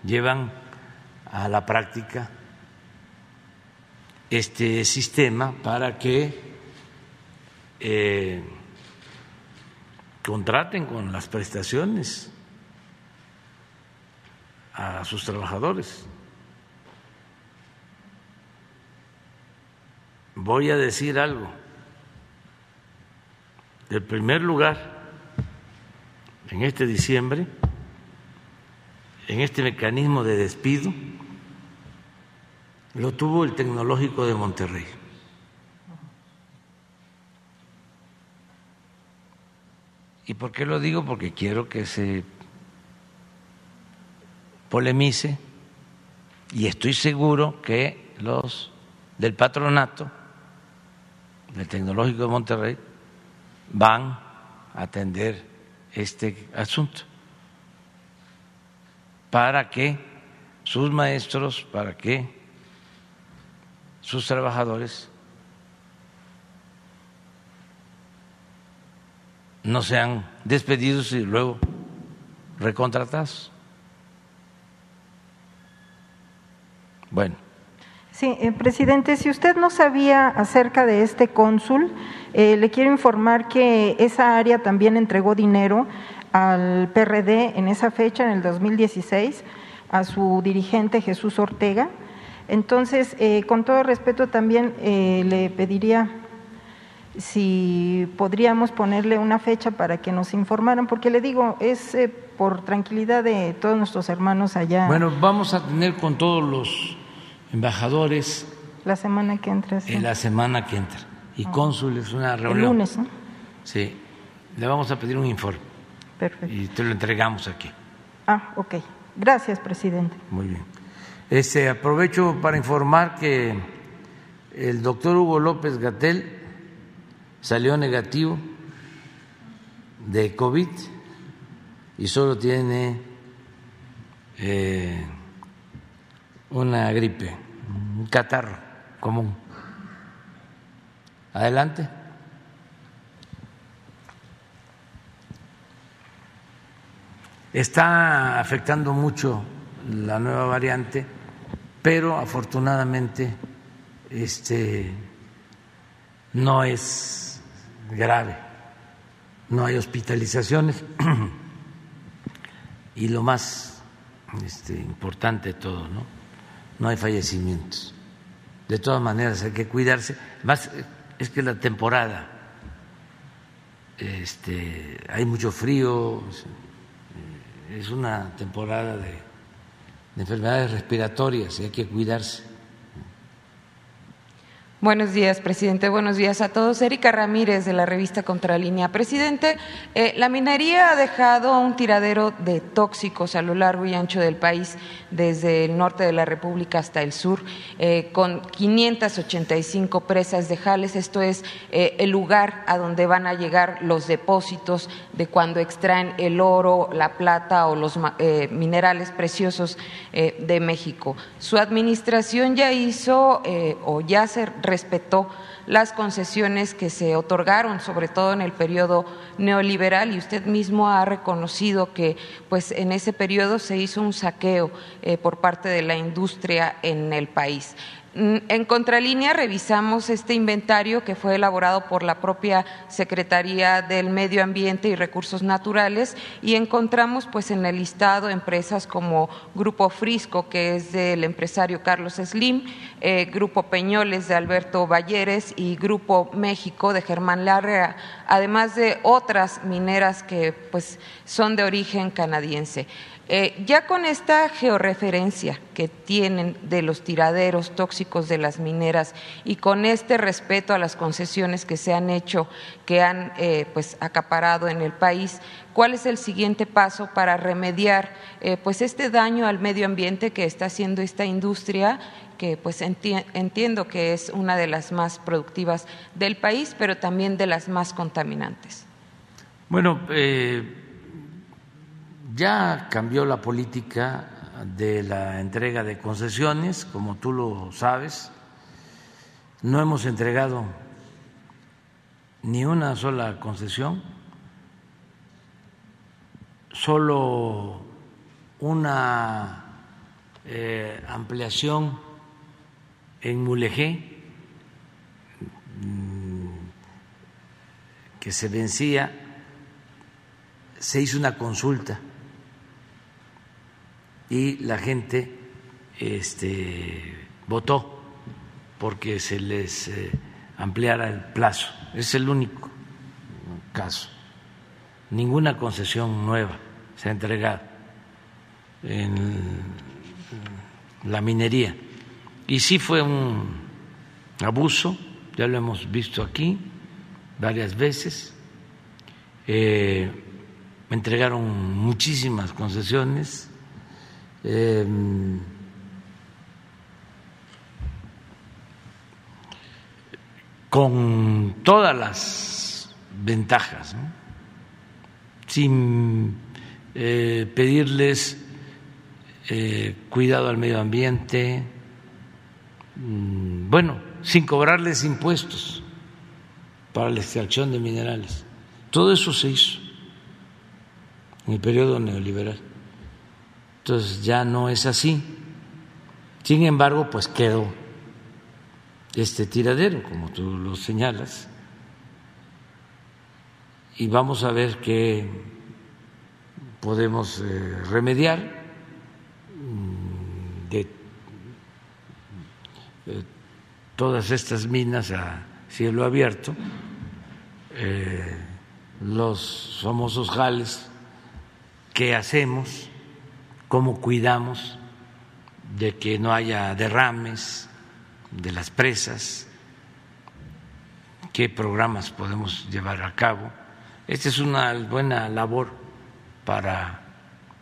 llevan a la práctica este sistema para que eh, contraten con las prestaciones a sus trabajadores. Voy a decir algo. El primer lugar en este diciembre, en este mecanismo de despido, lo tuvo el Tecnológico de Monterrey. ¿Y por qué lo digo? Porque quiero que se polemice y estoy seguro que los del patronato del Tecnológico de Monterrey van a atender este asunto para que sus maestros, para que sus trabajadores no sean despedidos y luego recontratados. Bueno. Sí, eh, presidente, si usted no sabía acerca de este cónsul, eh, le quiero informar que esa área también entregó dinero al PRD en esa fecha, en el 2016, a su dirigente Jesús Ortega. Entonces, eh, con todo respeto, también le pediría si podríamos ponerle una fecha para que nos informaran, porque le digo, es por tranquilidad de todos nuestros hermanos allá. Bueno, vamos a tener con todos los embajadores. La semana que entra. En la semana que entra. Y ah. cónsules, una reunión. El lunes, ¿no? Sí. Le vamos a pedir un informe. Perfecto. Y te lo entregamos aquí. Ah, ok. Gracias, presidente. Muy bien. Este, aprovecho para informar que el doctor Hugo López Gatel salió negativo de COVID y solo tiene eh, una gripe, un catarro común. Adelante. Está afectando mucho la nueva variante, pero afortunadamente este no es grave, no hay hospitalizaciones y lo más este, importante de todo, ¿no? No hay fallecimientos. De todas maneras hay que cuidarse. Más es que la temporada, este, hay mucho frío, es una temporada de enfermedades respiratorias y hay que cuidarse. Buenos días, presidente. Buenos días a todos. Erika Ramírez, de la revista Contralínea. Presidente, eh, la minería ha dejado un tiradero de tóxicos a lo largo y ancho del país, desde el norte de la República hasta el sur, eh, con 585 presas de jales. Esto es eh, el lugar a donde van a llegar los depósitos de cuando extraen el oro, la plata o los minerales preciosos de México. Su administración ya hizo o ya se respetó las concesiones que se otorgaron, sobre todo en el periodo neoliberal, y usted mismo ha reconocido que pues, en ese periodo se hizo un saqueo eh, por parte de la industria en el país. Mm, en contralínea revisamos este inventario que fue elaborado por la propia Secretaría del Medio Ambiente y Recursos Naturales y encontramos pues en el listado empresas como Grupo Frisco, que es del empresario Carlos Slim, eh, Grupo Peñoles de Alberto Valleres y Grupo México de Germán Larrea, además de otras mineras que pues son de origen canadiense. Eh, ya con esta georreferencia que tienen de los tiraderos tóxicos de las mineras y con este respeto a las concesiones que se han hecho, que han eh, pues acaparado en el país, ¿cuál es el siguiente paso para remediar eh, pues este daño al medio ambiente que está haciendo esta industria? que pues entiendo que es una de las más productivas del país, pero también de las más contaminantes. Bueno, ya cambió la política de la entrega de concesiones, como tú lo sabes. No hemos entregado ni una sola concesión, solo una eh, ampliación en Mulegé mm, que se vencía, se hizo una consulta y la gente este, votó porque se les eh, ampliara el plazo. Es el único caso. Ninguna concesión nueva se ha entregado en la minería. Y sí fue un abuso, ya lo hemos visto aquí varias veces. Eh, me entregaron muchísimas concesiones Em, con todas las ventajas, sin eh, pedirles eh, cuidado al medio ambiente, mm, bueno, sin cobrarles impuestos para la extracción de minerales. Todo eso se hizo en el periodo neoliberal. Entonces ya no es así. Sin embargo, pues quedó este tiradero, como tú lo señalas, y vamos a ver qué podemos eh, remediar mm, de todas estas minas a cielo abierto, eh, los famosos jales, qué hacemos, cómo cuidamos de que no haya derrames de las presas, qué programas podemos llevar a cabo. Esta es una buena labor para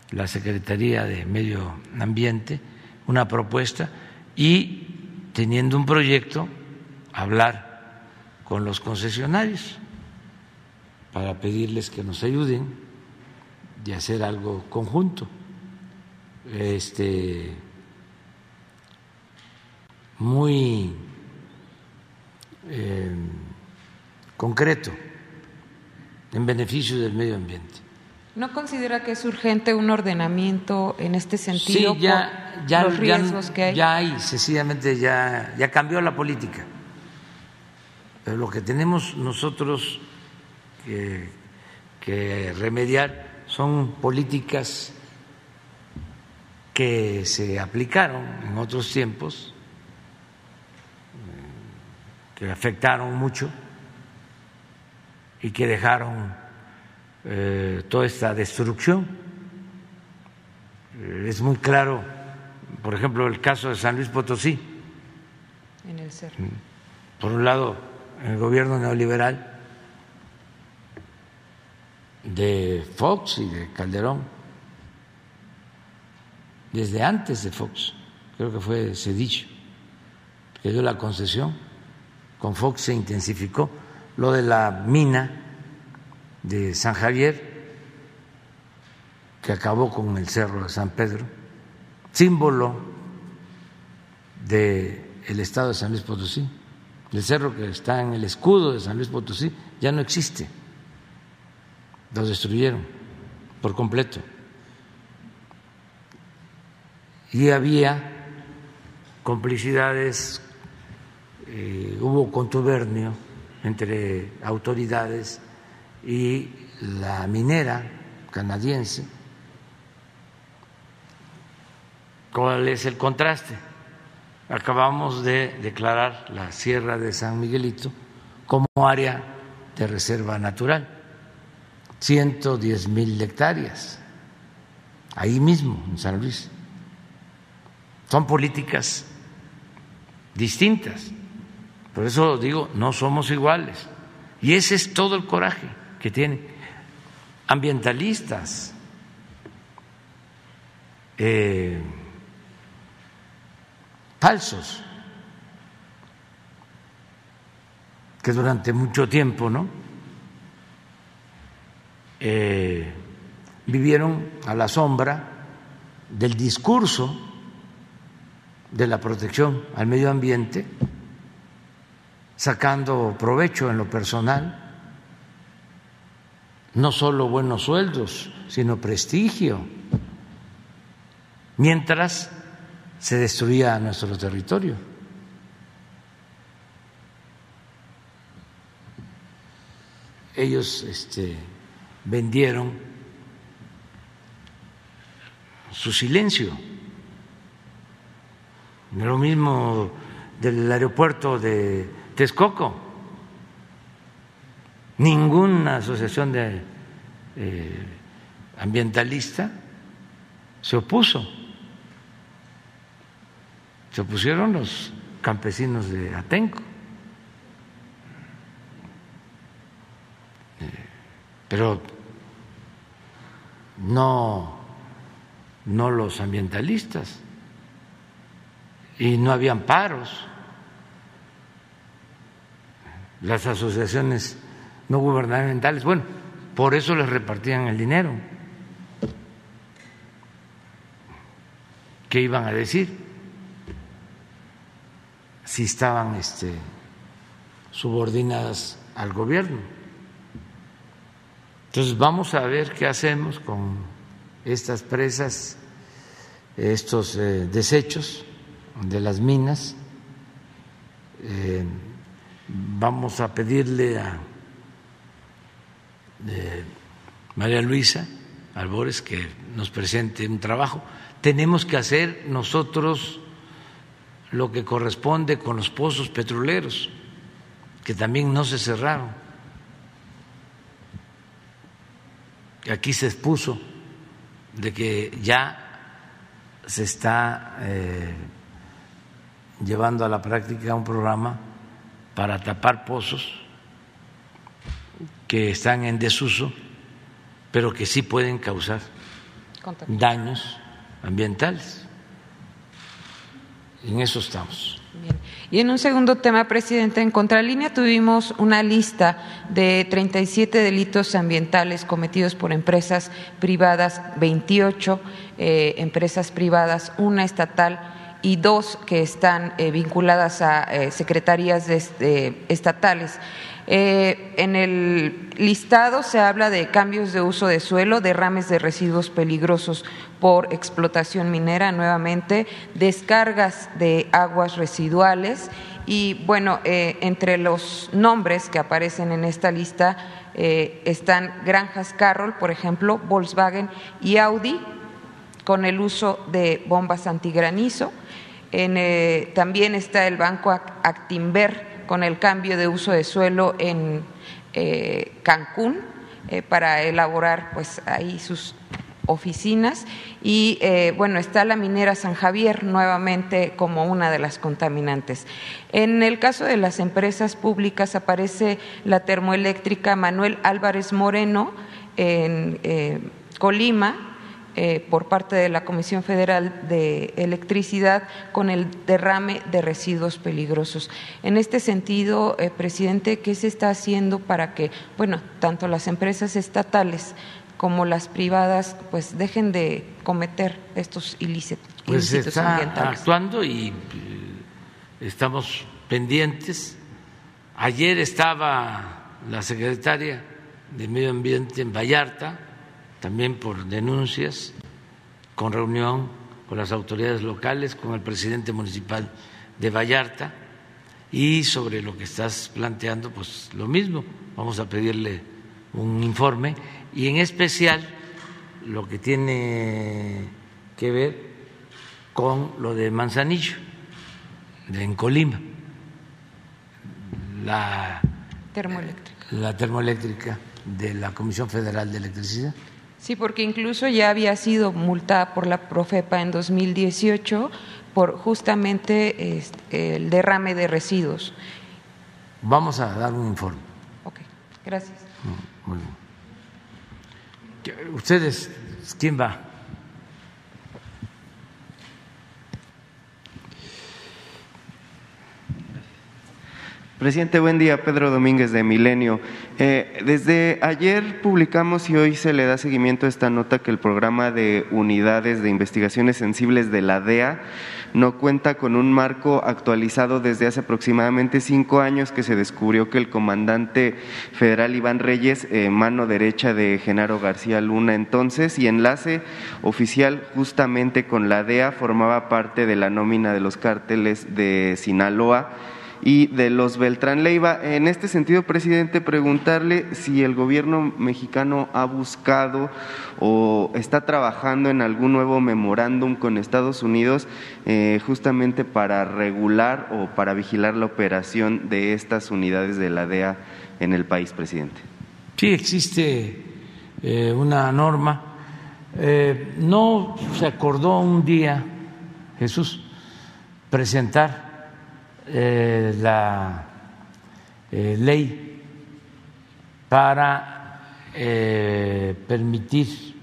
la Secretaría de Medio Ambiente, una propuesta y teniendo un proyecto, hablar con los concesionarios para pedirles que nos ayuden y hacer algo conjunto. Este muy eh, concreto en beneficio del medio ambiente. ¿No considera que es urgente un ordenamiento en este sentido sí, ya, ya, los riesgos ya, que hay? Ya hay, sencillamente ya, ya cambió la política. Pero lo que tenemos nosotros que, que remediar son políticas que se aplicaron en otros tiempos, eh, que afectaron mucho y que dejaron eh, toda esta destrucción. Eh, es muy claro, por ejemplo, el caso de San Luis Potosí. En el cerro. Por un lado, el gobierno neoliberal de Fox y de Calderón, desde antes de Fox, creo que fue Cedillo, que dio la concesión, con Fox se intensificó lo de la mina de San Javier, que acabó con el cerro de San Pedro, símbolo del el estado de San Luis Potosí. El cerro que está en el escudo de San Luis Potosí ya no existe, lo destruyeron por completo. Y había complicidades, eh, hubo contubernio entre autoridades y la minera canadiense. ¿Cuál es el contraste? Acabamos de declarar la Sierra de San Miguelito como área de reserva natural, 110 mil hectáreas, ahí mismo, en San Luis. Son políticas distintas. Por eso digo, no somos iguales. Y ese es todo el coraje que tienen ambientalistas, eh, falsos, que durante mucho tiempo, ¿no? Eh, vivieron a la sombra del discurso de la protección al medio ambiente, sacando provecho en lo personal, no solo buenos sueldos, sino prestigio, mientras se destruía nuestro territorio. Ellos este, vendieron su silencio. Lo mismo del aeropuerto de Texcoco. Ninguna asociación de eh, ambientalista se opuso. Se opusieron los campesinos de Atenco. Eh, pero no, no los ambientalistas. Y no habían paros. Las asociaciones no gubernamentales, bueno, por eso les repartían el dinero. ¿Qué iban a decir? Si estaban este, subordinadas al gobierno. Entonces vamos a ver qué hacemos con estas presas, estos eh, desechos de las minas. eh, vamos a pedirle a eh, María Luisa Albores que nos presente un trabajo. Tenemos que hacer nosotros lo que corresponde con los pozos petroleros, que también no se cerraron. Aquí se expuso de que ya se está eh, llevando a la práctica un programa para tapar pozos que están en desuso, pero que sí pueden causar daños ambientales. En eso estamos. Y en un segundo tema, presidente, en contralínea tuvimos una lista de 37 delitos ambientales cometidos por empresas privadas, 28 eh, empresas privadas, una estatal y dos que están eh, vinculadas a eh, secretarías estatales. Eh, en el listado se habla de cambios de uso de suelo, derrames de residuos peligrosos por explotación minera, nuevamente, descargas de aguas residuales y, bueno, entre los nombres que aparecen en esta lista están Granjas Carroll, por ejemplo, Volkswagen y Audi, con el uso de bombas antigranizo. También está el banco Actinver con el cambio de uso de suelo en eh, Cancún eh, para elaborar pues ahí sus oficinas y eh, bueno está la minera San Javier nuevamente como una de las contaminantes. En el caso de las empresas públicas aparece la termoeléctrica Manuel Álvarez Moreno en Colima eh, por parte de la Comisión Federal de Electricidad con el derrame de residuos peligrosos. En este sentido, eh, presidente, ¿qué se está haciendo para que, bueno, tanto las empresas estatales como las privadas, pues dejen de cometer estos ilícitos, pues está actuando y eh, estamos pendientes. Ayer estaba la secretaria de Medio Ambiente en Vallarta también por denuncias, con reunión con las autoridades locales, con el presidente municipal de Vallarta y sobre lo que estás planteando, pues lo mismo, vamos a pedirle un informe y en especial lo que tiene que ver con lo de Manzanillo, de en Colima, la termoeléctrica. la termoeléctrica de la Comisión Federal de Electricidad. Sí, porque incluso ya había sido multada por la Profepa en 2018 por justamente este, el derrame de residuos. Vamos a dar un informe. Ok, gracias. Mm, muy bien. ¿Ustedes quién va? Presidente, buen día. Pedro Domínguez de Milenio. Eh, desde ayer publicamos y hoy se le da seguimiento a esta nota que el programa de unidades de investigaciones sensibles de la DEA no cuenta con un marco actualizado desde hace aproximadamente cinco años que se descubrió que el comandante federal Iván Reyes, eh, mano derecha de Genaro García Luna entonces y enlace oficial justamente con la DEA, formaba parte de la nómina de los cárteles de Sinaloa y de los Beltrán Leiva. En este sentido, presidente, preguntarle si el gobierno mexicano ha buscado o está trabajando en algún nuevo memorándum con Estados Unidos eh, justamente para regular o para vigilar la operación de estas unidades de la DEA en el país, presidente. Sí, existe eh, una norma. Eh, no se acordó un día, Jesús, presentar eh, la eh, ley para eh, permitir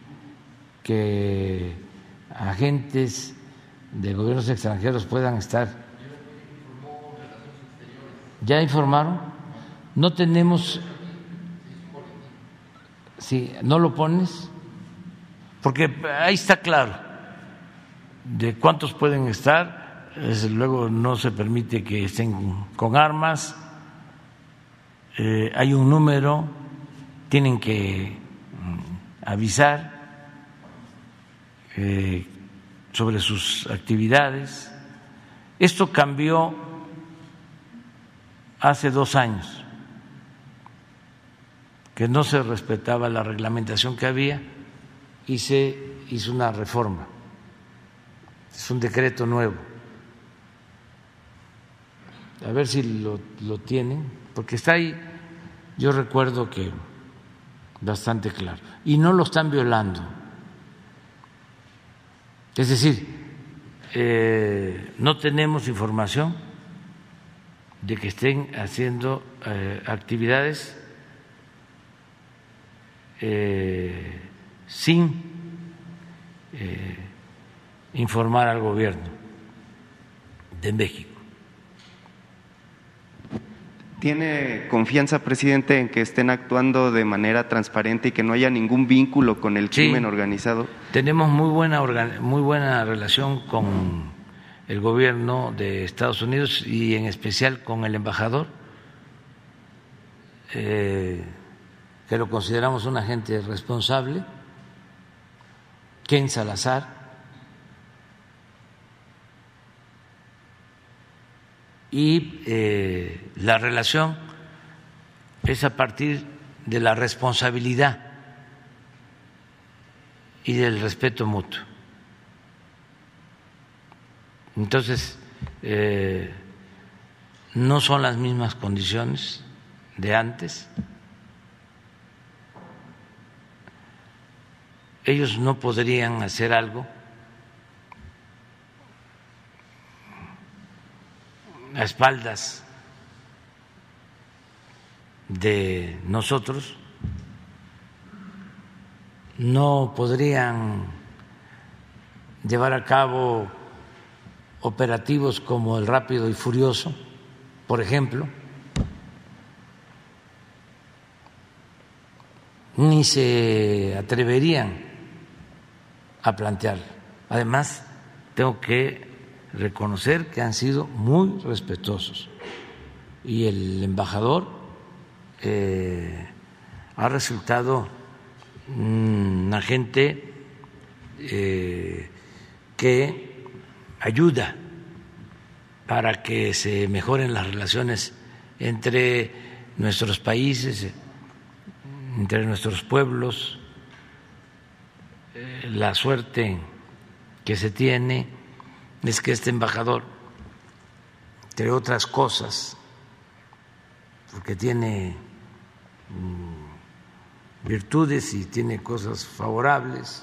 que agentes de gobiernos extranjeros puedan estar. ¿Ya informaron? No tenemos... Si no lo pones, porque ahí está claro de cuántos pueden estar desde luego no se permite que estén con armas, eh, hay un número, tienen que mm, avisar eh, sobre sus actividades. Esto cambió hace dos años que no se respetaba la reglamentación que había y se hizo una reforma. Es un decreto nuevo. A ver si lo, lo tienen, porque está ahí, yo recuerdo que bastante claro. Y no lo están violando. Es decir, eh, no tenemos información de que estén haciendo eh, actividades eh, sin informar al gobierno de México. ¿Tiene confianza, presidente, en que estén actuando de manera transparente y que no haya ningún vínculo con el crimen organizado? Tenemos muy buena, muy buena relación con el gobierno de Estados Unidos y en especial con el embajador, eh, que lo consideramos un agente responsable, Ken Salazar y eh, la relación es a partir de la responsabilidad y del respeto mutuo. Entonces, eh, no son las mismas condiciones de antes. Ellos no podrían hacer algo a espaldas de nosotros, no podrían llevar a cabo operativos como el rápido y furioso, por ejemplo, ni se atreverían a plantear. Además, tengo que reconocer que han sido muy respetuosos y el embajador eh, ha resultado un agente eh, que ayuda para que se mejoren las relaciones entre nuestros países, entre nuestros pueblos, eh, la suerte que se tiene es que este embajador, entre otras cosas, porque tiene virtudes y tiene cosas favorables,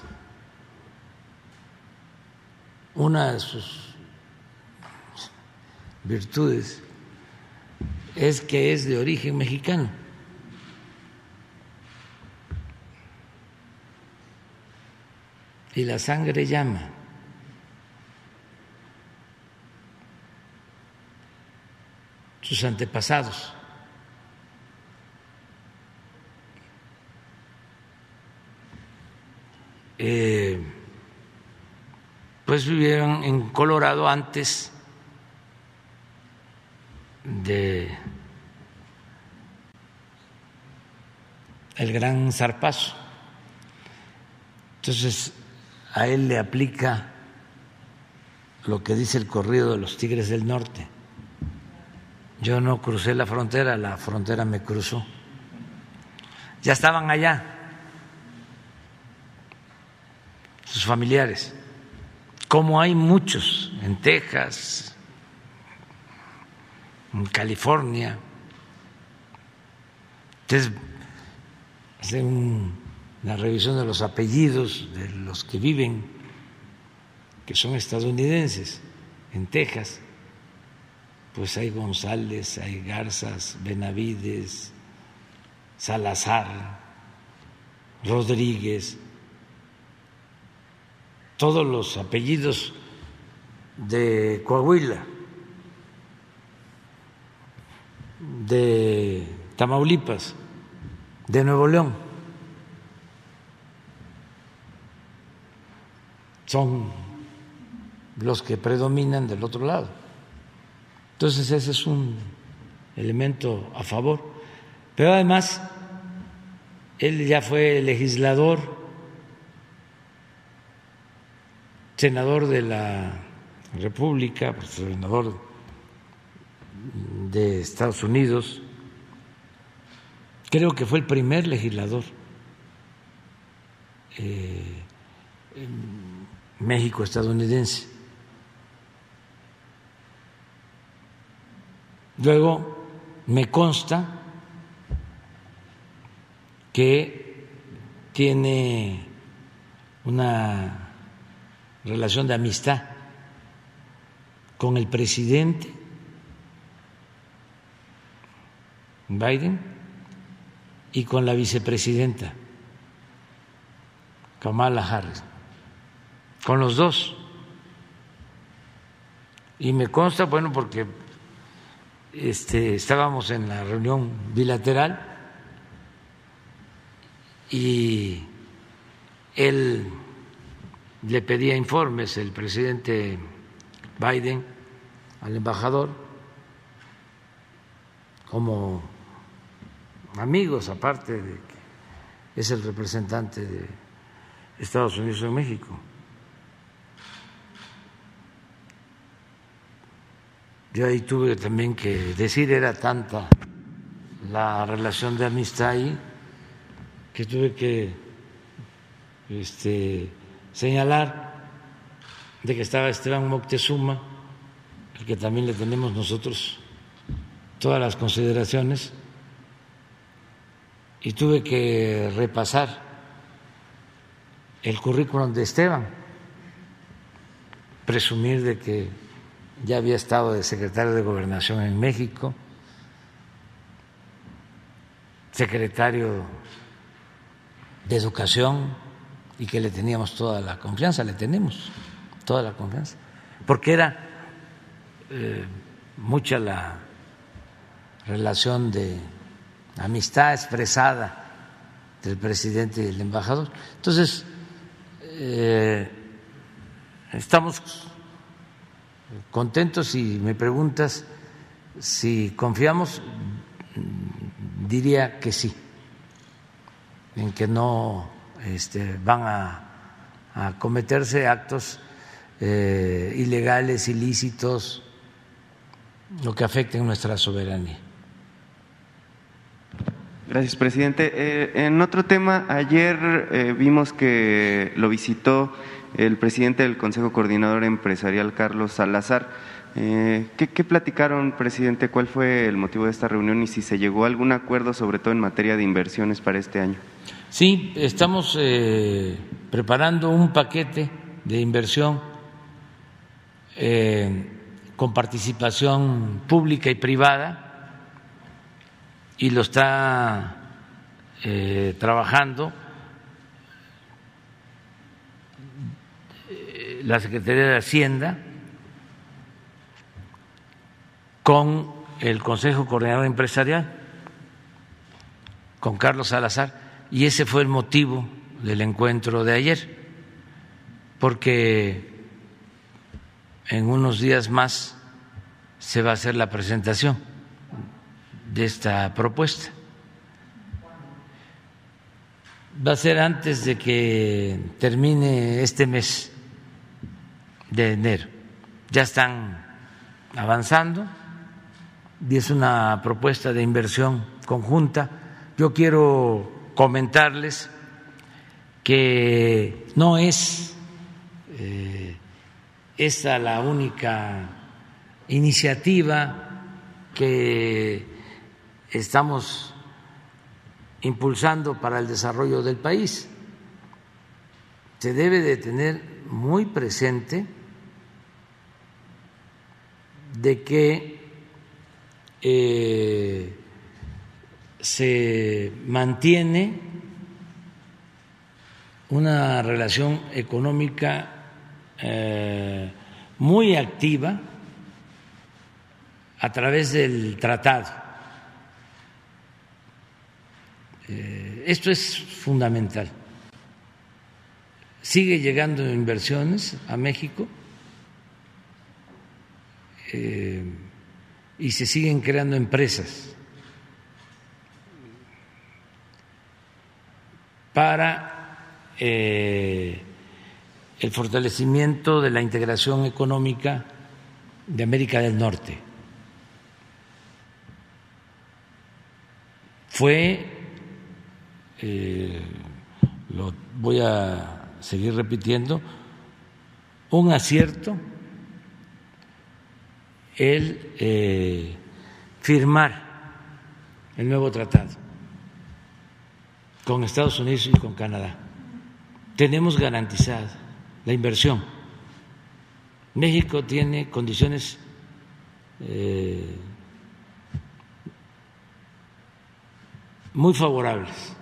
una de sus virtudes es que es de origen mexicano. Y la sangre llama. sus antepasados. Eh, pues vivieron en Colorado antes de el gran zarpazo. Entonces, a él le aplica lo que dice el corrido de los Tigres del Norte. Yo no crucé la frontera, la frontera me cruzó. Ya estaban allá sus familiares, como hay muchos en Texas, en California. Entonces, hacen una revisión de los apellidos de los que viven, que son estadounidenses, en Texas pues hay González, hay Garzas, Benavides, Salazar, Rodríguez, todos los apellidos de Coahuila, de Tamaulipas, de Nuevo León. Son los que predominan del otro lado. Entonces ese es un elemento a favor. Pero además, él ya fue legislador, senador de la República, pues, senador de Estados Unidos, creo que fue el primer legislador eh, México estadounidense. Luego me consta que tiene una relación de amistad con el presidente Biden y con la vicepresidenta Kamala Harris, con los dos. Y me consta, bueno, porque este, estábamos en la reunión bilateral y él le pedía informes, el presidente Biden, al embajador, como amigos, aparte de que es el representante de Estados Unidos en México. Yo ahí tuve también que decir, era tanta la relación de amistad ahí, que tuve que este, señalar de que estaba Esteban Moctezuma, al que también le tenemos nosotros todas las consideraciones, y tuve que repasar el currículum de Esteban, presumir de que ya había estado de secretario de Gobernación en México, secretario de Educación y que le teníamos toda la confianza, le tenemos toda la confianza, porque era eh, mucha la relación de amistad expresada del presidente y el embajador. Entonces, eh, estamos contentos y me preguntas si confiamos, diría que sí, en que no este, van a, cometerse actos eh, ilegales, ilícitos, lo que afecten nuestra soberanía. Gracias, presidente. Eh, en otro tema, ayer eh, vimos que lo visitó el presidente del Consejo Coordinador Empresarial, Carlos Salazar. Eh, ¿qué, platicaron, presidente? ¿Cuál fue el motivo de esta reunión y si se llegó a algún acuerdo, sobre todo en materia de inversiones para este año? Sí, estamos preparando un paquete de inversión con participación pública y privada y lo está eh, trabajando eh, la Secretaría de Hacienda con el Consejo Coordinador Empresarial, con Carlos Salazar, y ese fue el motivo del encuentro de ayer, porque en unos días más se va a hacer la presentación de esta propuesta. Va a ser antes de que termine este mes de enero. Ya están avanzando y es una propuesta de inversión conjunta. Yo quiero comentarles que no es eh, esta la única iniciativa que estamos impulsando para el desarrollo del país. Se debe de tener muy presente de que eh, se mantiene una relación económica eh, muy activa a través del tratado Eh, esto es fundamental. Sigue llegando inversiones a México eh, y se siguen creando empresas para eh, el fortalecimiento de la integración económica de América del Norte. fue, eh, lo voy a seguir repitiendo, un acierto el eh, firmar el nuevo tratado con Estados Unidos y con Canadá. Tenemos garantizada la inversión. México tiene condiciones eh, muy favorables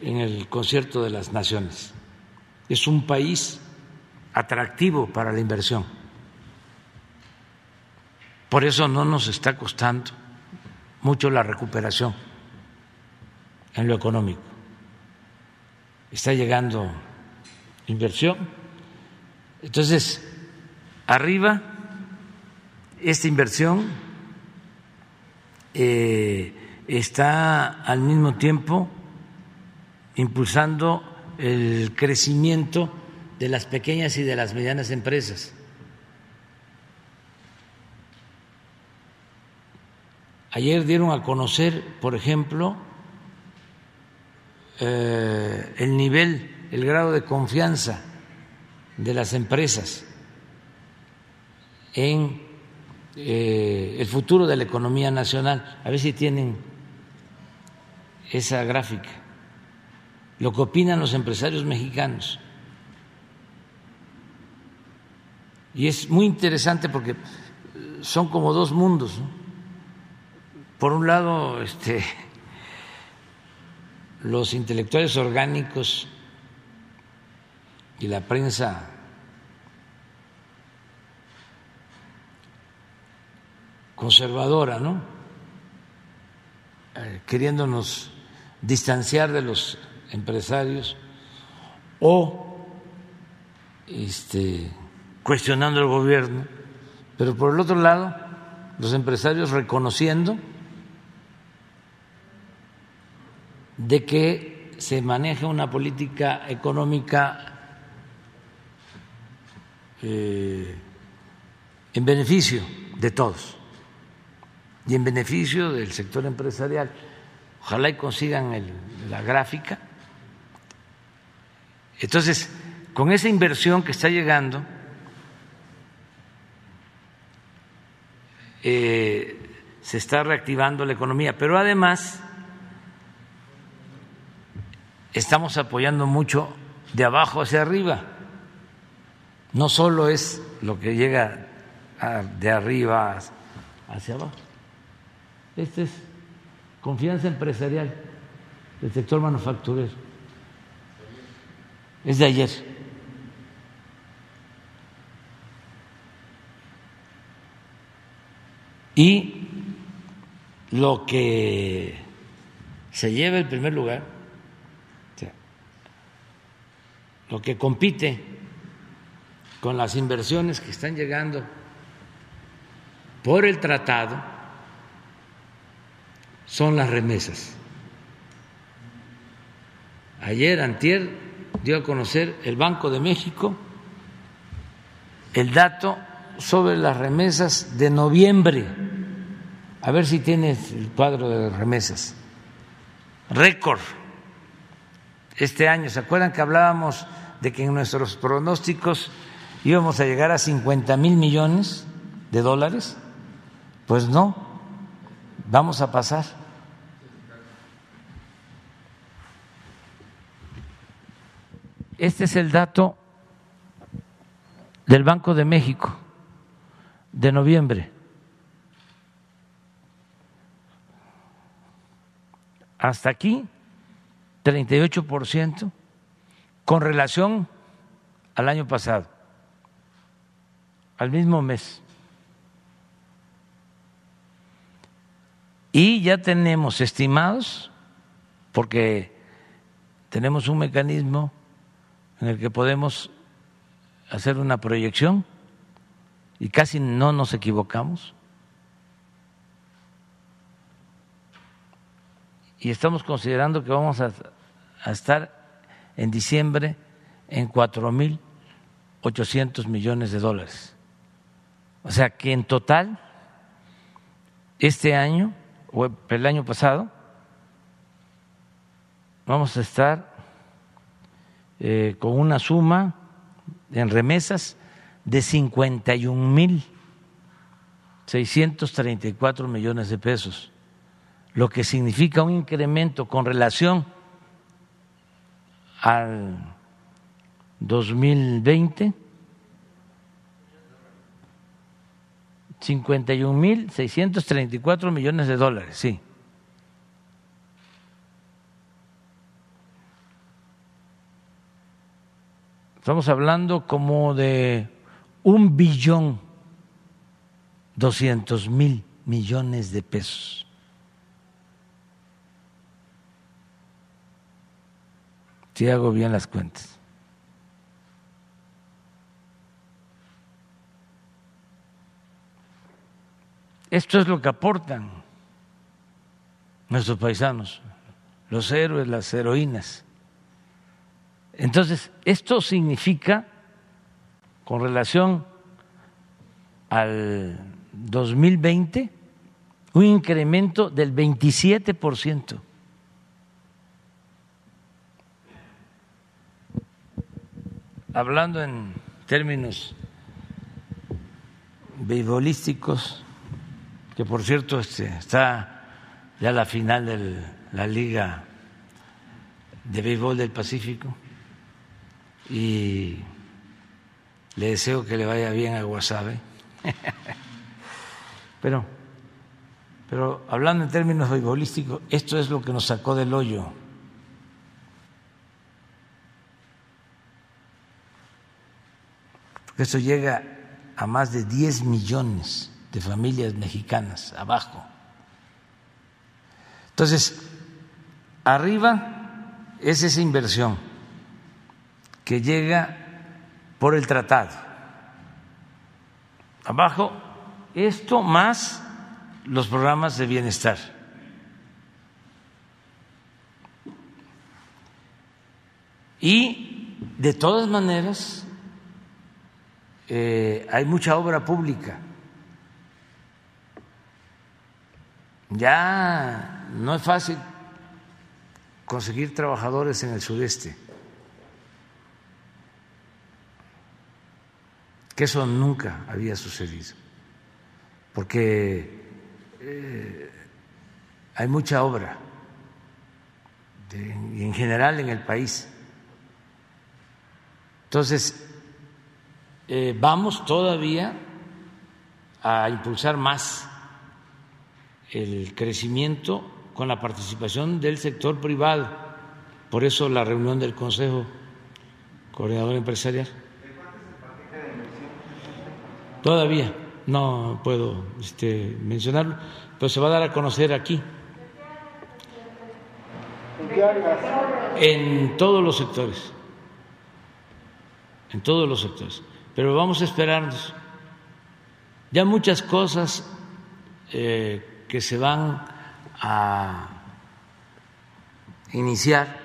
en el concierto de las naciones. Es un país atractivo para la inversión. Por eso no nos está costando mucho la recuperación en lo económico. Está llegando inversión. Entonces, arriba, esta inversión eh, está al mismo tiempo impulsando el crecimiento de las pequeñas y de las medianas empresas. Ayer dieron a conocer, por ejemplo, eh, el nivel, el grado de confianza de las empresas en eh, el futuro de la economía nacional. A ver si tienen esa gráfica. Lo que opinan los empresarios mexicanos. Y es muy interesante porque son como dos mundos. Por un lado, este, los intelectuales orgánicos y la prensa conservadora, ¿no? Eh, queriéndonos distanciar de los empresarios o este, cuestionando el gobierno, pero por el otro lado, los empresarios reconociendo de que se maneja una política económica eh, en beneficio de todos y en beneficio del sector empresarial. Ojalá y consigan la gráfica. Entonces, con esa inversión que está llegando, eh, se está reactivando la economía, pero además estamos apoyando mucho de abajo hacia arriba. No solo es lo que llega de arriba hacia abajo. Esta es confianza empresarial del sector manufacturero. Es de ayer. Y lo que se lleva el primer lugar lo que compite con las inversiones que están llegando por el tratado son las remesas. Ayer, antier, dio a conocer el Banco de México el dato sobre las remesas de noviembre. A ver si tienes el cuadro de remesas. Récord este año. ¿Se acuerdan que hablábamos de que en nuestros pronósticos íbamos a llegar a 50 mil millones de dólares? Pues no, vamos a pasar. Este es el dato del Banco de México de noviembre. Hasta aquí 38% con relación al año pasado, al mismo mes. Y ya tenemos estimados, porque tenemos un mecanismo en el que podemos hacer una proyección y casi no nos equivocamos. y estamos considerando que vamos a, estar en diciembre en cuatro mil ochocientos millones de dólares. O sea que en total, este año o el año pasado, vamos a estar eh, con una suma en remesas de 51 mil 634 millones de pesos, lo que significa un incremento con relación al 2020 51 mil 634 millones de dólares, sí. Estamos hablando como de un billón doscientos mil millones de pesos. Si hago bien las cuentas. Esto es lo que aportan nuestros paisanos, los héroes, las heroínas. Entonces, esto significa, con relación al 2020, un incremento del 27 por ciento. Hablando en términos beisbolísticos, que por cierto este, está ya la final de la Liga de Béisbol del Pacífico y le deseo que le vaya bien a Guasave. pero, pero hablando en términos beisbolísticos, esto es lo que nos sacó del hoyo. Porque esto llega a más de 10 millones de familias mexicanas abajo. Entonces, arriba es esa inversión que llega por el tratado. Abajo, esto más los programas de bienestar. Y de todas maneras, eh, hay mucha obra pública. Ya no es fácil conseguir trabajadores en el sudeste, que eso nunca había sucedido, porque eh, hay mucha obra en general en el país. Entonces, eh, vamos todavía a impulsar más el crecimiento con la participación del sector privado. Por eso la reunión del Consejo Coordinador Empresarial. Todavía no puedo este, mencionarlo, pero se va a dar a conocer aquí. En todos los sectores. En todos los sectores. Pero vamos a esperarnos. Ya muchas cosas eh, que se van a iniciar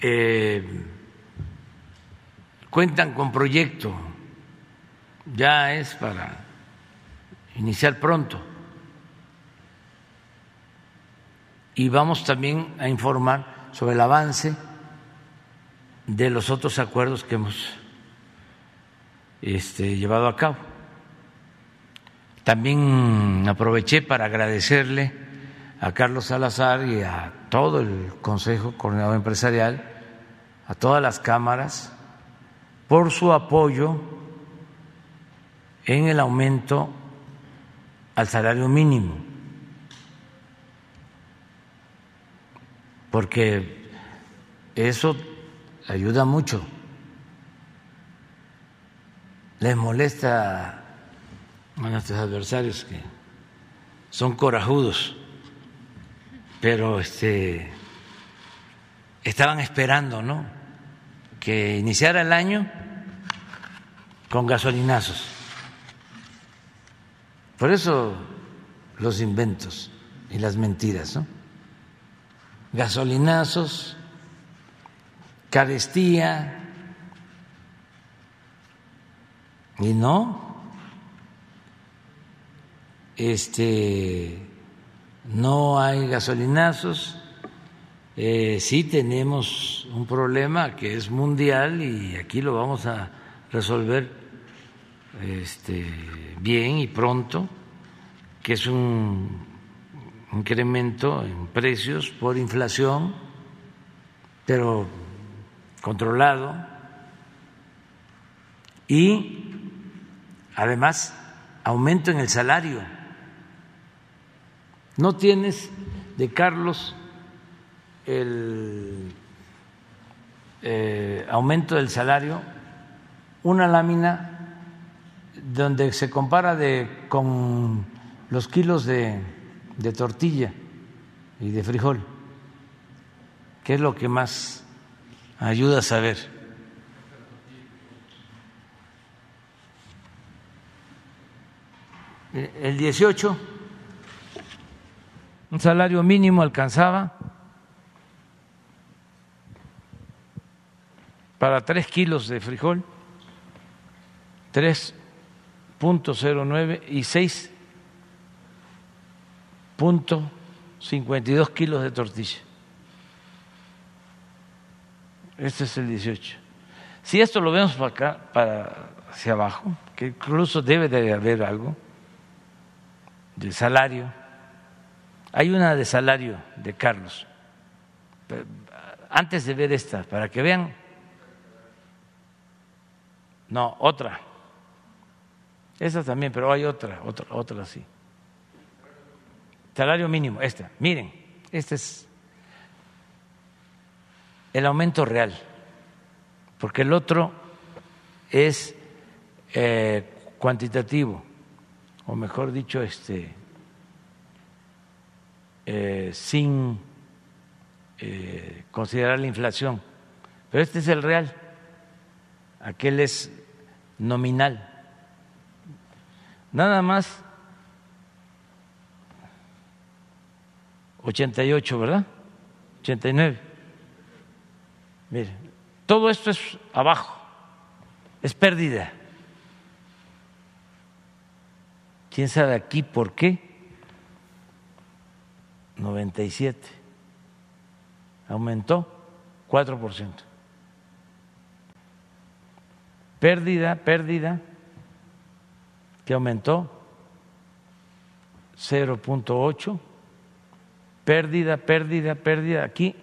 eh, cuentan con proyecto, ya es para iniciar pronto. Y vamos también a informar sobre el avance de los otros acuerdos que hemos este, llevado a cabo. También aproveché para agradecerle a Carlos Salazar y a todo el Consejo Coordinador Empresarial, a todas las cámaras, por su apoyo en el aumento al salario mínimo, porque eso ayuda mucho. Les molesta a nuestros adversarios que son corajudos, pero este, estaban esperando, ¿no? Que iniciara el año con gasolinazos. Por eso los inventos y las mentiras, ¿no? Gasolinazos, carestía, y no, este, no hay gasolinazos, eh, sí tenemos un problema que es mundial y aquí lo vamos a resolver este, bien y pronto, que es un incremento en precios por inflación, pero controlado, y además aumento en el salario. No tienes de Carlos el eh, aumento del salario, una lámina donde se compara de, con los kilos de, de tortilla y de frijol, que es lo que más ayuda a saber. El 18, un salario mínimo alcanzaba para tres kilos de frijol, 3.09 y 6.52 kilos de tortilla. Este es el 18. Si esto lo vemos para acá, para hacia abajo, que incluso debe de haber algo de salario. Hay una de salario de Carlos. Antes de ver esta, para que vean. No, otra. Esa también, pero hay otra, otra, otra sí. Salario mínimo, esta. Miren, este es el aumento real, porque el otro es eh, cuantitativo, o mejor dicho, este, eh, sin eh, considerar la inflación. Pero este es el real, aquel es nominal. Nada más 88, ¿verdad? 89. Mire, todo esto es abajo, es pérdida. ¿Quién sabe aquí por qué? 97. Aumentó 4%. Pérdida, pérdida, que aumentó 0.8. Pérdida, pérdida, pérdida. Aquí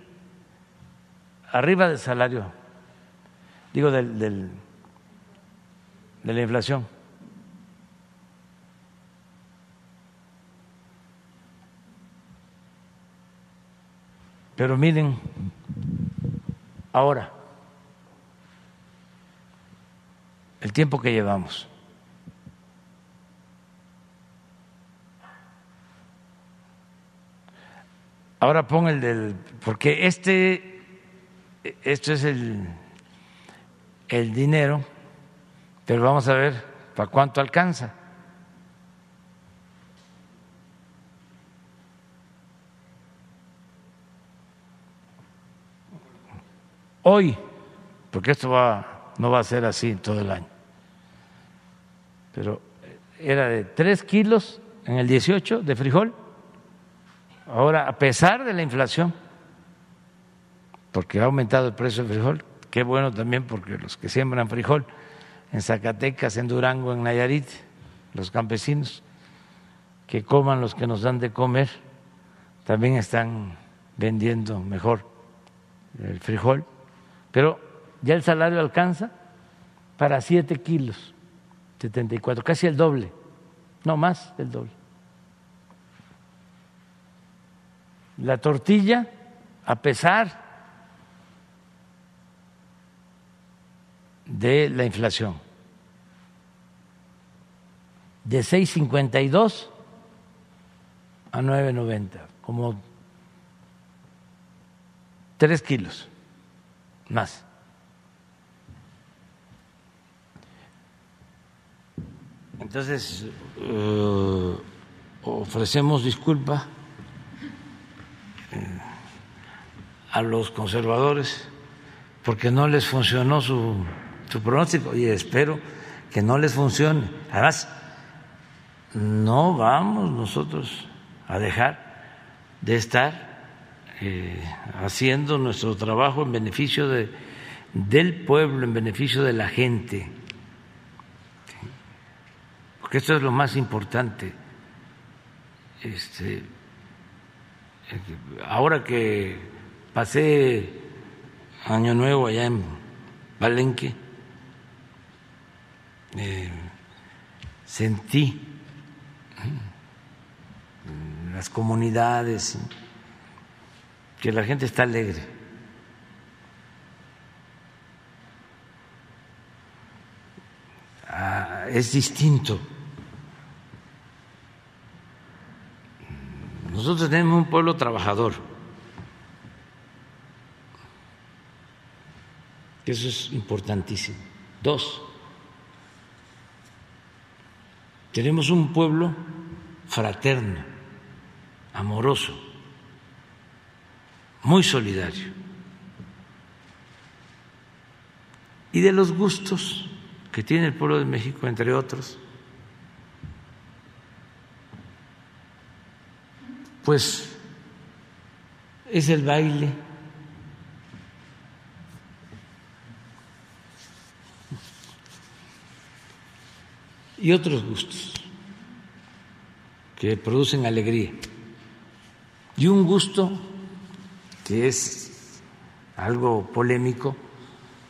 arriba del salario, digo, del, del, de la inflación. Pero miren, ahora, el tiempo que llevamos. Ahora pon el del, porque este esto es el, el dinero, pero vamos a ver para cuánto alcanza. Hoy, porque esto va, no va a ser así todo el año, pero era de 3 kilos en el 18 de frijol, ahora a pesar de la inflación, porque ha aumentado el precio del frijol. Qué bueno también porque los que siembran frijol en Zacatecas, en Durango, en Nayarit, los campesinos que coman los que nos dan de comer, también están vendiendo mejor el frijol. Pero ya el salario alcanza para 7 kilos, 74, casi el doble, no más del doble. La tortilla, a pesar de la inflación, de 6.52 a 9.90, como 3 kilos más. Entonces, uh, ofrecemos disculpa eh, a los conservadores porque no les funcionó su su pronóstico y espero que no les funcione. Además, no vamos nosotros a dejar de estar eh, haciendo nuestro trabajo en beneficio de, del pueblo, en beneficio de la gente, porque esto es lo más importante. Este, ahora que pasé Año Nuevo allá en Palenque, eh, sentí en las comunidades que la gente está alegre. Ah, es distinto. Nosotros tenemos un pueblo trabajador. Eso es importantísimo. Dos, tenemos un pueblo fraterno, amoroso, muy solidario. Y de los gustos que tiene el pueblo de México, entre otros, pues es el baile. Y otros gustos que producen alegría. Y un gusto que es algo polémico,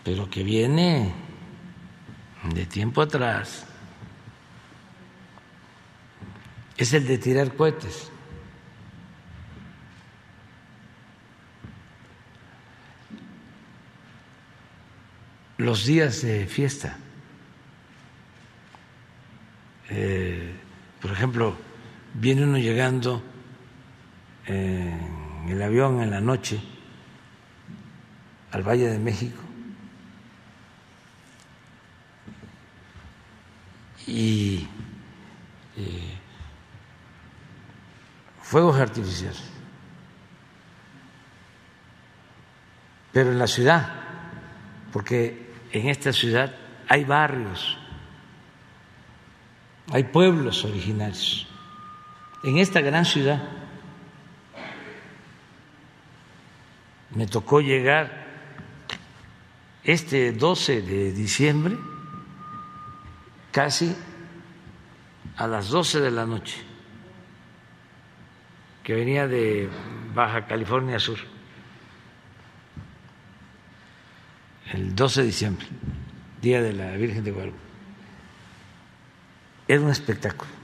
pero que viene de tiempo atrás, es el de tirar cohetes. Los días de fiesta. Eh, por ejemplo, viene uno llegando en el avión en la noche al Valle de México y eh, fuegos artificiales. Pero en la ciudad, porque en esta ciudad hay barrios, hay pueblos originarios en esta gran ciudad. Me tocó llegar este 12 de diciembre casi a las 12 de la noche, que venía de Baja California Sur, el 12 de diciembre, Día de la Virgen de Guadalupe. Era un espectáculo.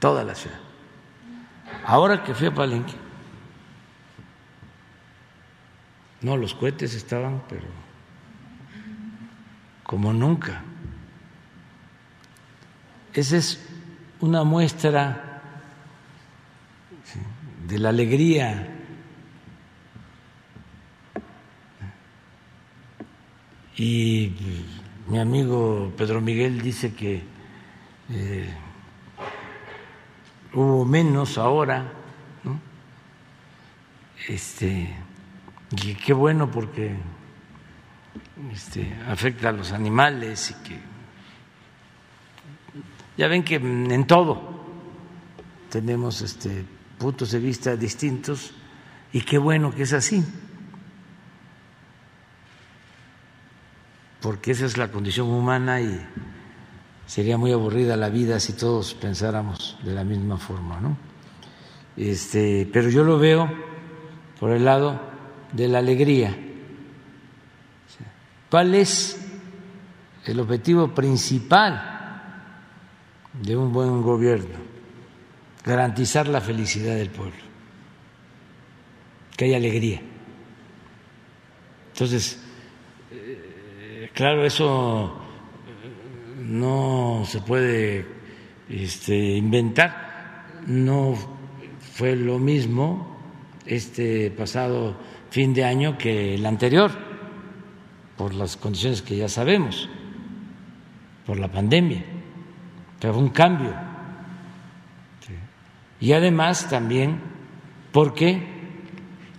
toda la ciudad. Ahora que fui a Palenque, no, los cohetes estaban, pero como nunca. Esa es una muestra de la alegría. Y mi amigo Pedro Miguel dice que eh, hubo menos ahora, ¿no? Este, y qué bueno porque este, afecta a los animales y que ya ven que en todo tenemos este, puntos de vista distintos y qué bueno que es así, porque esa es la condición humana y sería muy aburrida la vida si todos pensáramos de la misma forma, ¿no? Este, pero yo lo veo por el lado de la alegría. ¿Cuál es el objetivo principal de un buen gobierno? Garantizar la felicidad del pueblo, que haya alegría. Entonces, claro, eso no se puede este, inventar. No fue lo mismo este pasado fin de año que el anterior, por las condiciones que ya sabemos, por la pandemia. Pero fue un cambio. Y además también porque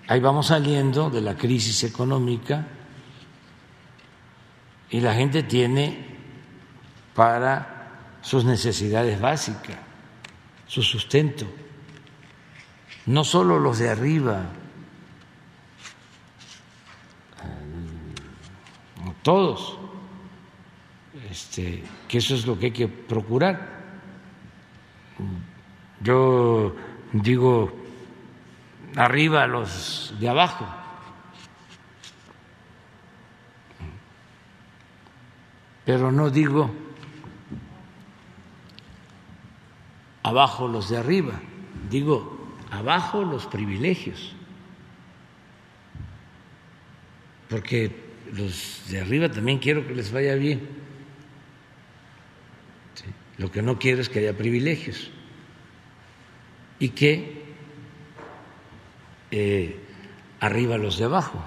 ahí vamos saliendo de la crisis económica y la gente tiene para sus necesidades básicas, su sustento, no solo los de arriba, todos, este, que eso es lo que hay que procurar. Yo digo arriba los de abajo. Pero no digo abajo los de arriba, digo abajo los privilegios. Porque los de arriba también quiero que les vaya bien. Lo que no quiero es que haya privilegios y que eh, arriba los de abajo.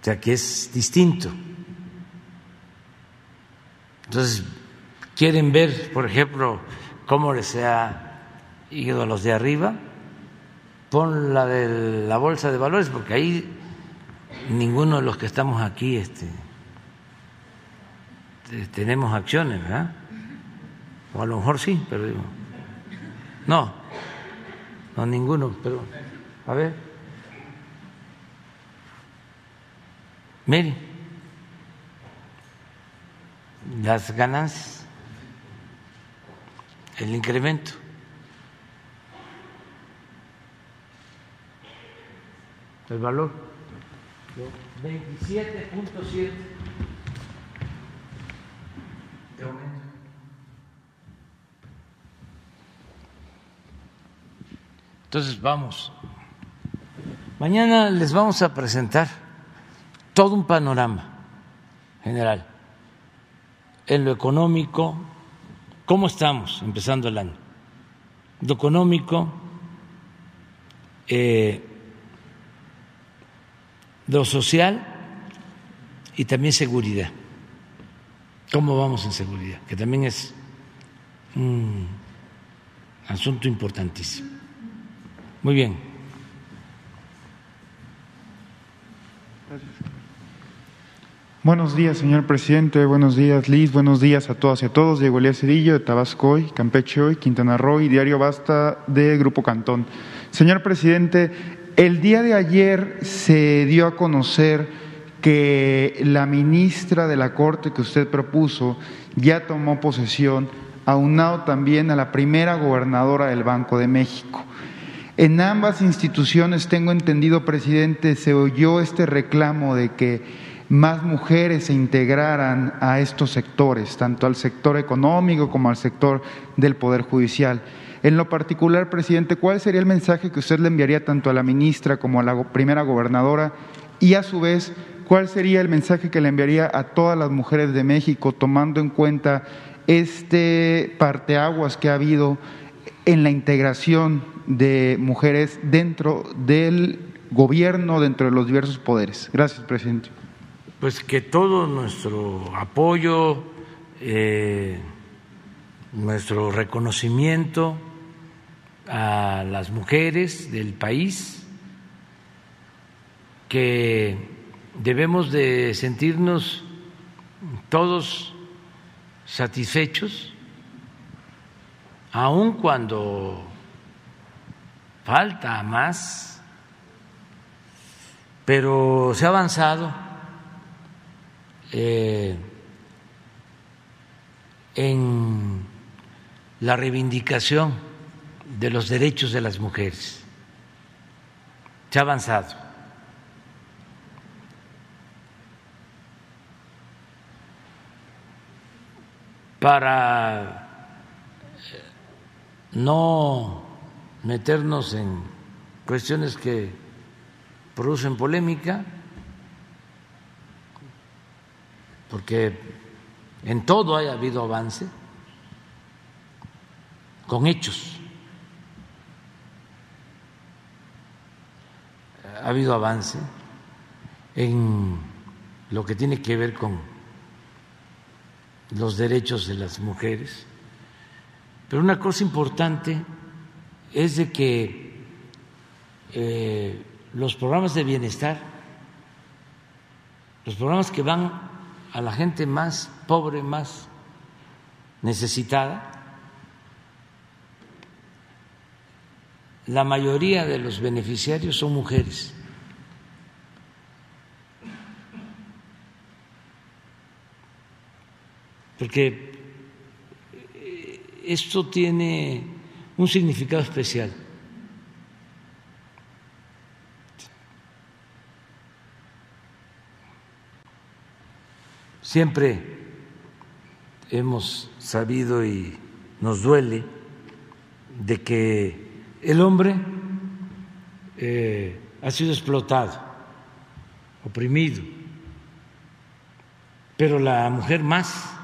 O sea que es distinto. Entonces, quieren ver, por ejemplo, cómo les ha ido a los de arriba, pon la de la bolsa de valores, porque ahí ninguno de los que estamos aquí este, tenemos acciones, ¿verdad? O a lo mejor sí, pero digo, no, no ninguno, pero a ver, mire, las ganancias, el incremento. El valor, 27.7 de aumento. Entonces vamos. Mañana les vamos a presentar todo un panorama general en lo económico, cómo estamos empezando el año, lo económico, eh, lo social y también seguridad. ¿Cómo vamos en seguridad? Que también es un asunto importantísimo. Muy bien. Buenos días, señor presidente. Buenos días, Liz. Buenos días a todas y a todos. Diego Elías Cedillo de Tabasco hoy, Campeche hoy, Quintana Roo y Diario Basta de Grupo Cantón. Señor presidente, el día de ayer se dio a conocer que la ministra de la Corte que usted propuso ya tomó posesión, aunado también a la primera gobernadora del Banco de México. En ambas instituciones, tengo entendido, presidente, se oyó este reclamo de que más mujeres se integraran a estos sectores, tanto al sector económico como al sector del Poder Judicial. En lo particular, presidente, ¿cuál sería el mensaje que usted le enviaría tanto a la ministra como a la primera gobernadora? Y a su vez, ¿cuál sería el mensaje que le enviaría a todas las mujeres de México, tomando en cuenta este parteaguas que ha habido en la integración de mujeres dentro del gobierno, dentro de los diversos poderes. Gracias, presidente. Pues que todo nuestro apoyo, eh, nuestro reconocimiento a las mujeres del país, que debemos de sentirnos todos satisfechos, aun cuando falta más, pero se ha avanzado eh, en la reivindicación de los derechos de las mujeres. Se ha avanzado. Para no meternos en cuestiones que producen polémica, porque en todo haya habido avance, con hechos. Ha habido avance en lo que tiene que ver con los derechos de las mujeres, pero una cosa importante es de que eh, los programas de bienestar, los programas que van a la gente más pobre, más necesitada. La mayoría de los beneficiarios son mujeres. Porque esto tiene un significado especial. Siempre hemos sabido y nos duele de que el hombre eh, ha sido explotado, oprimido, pero la mujer más.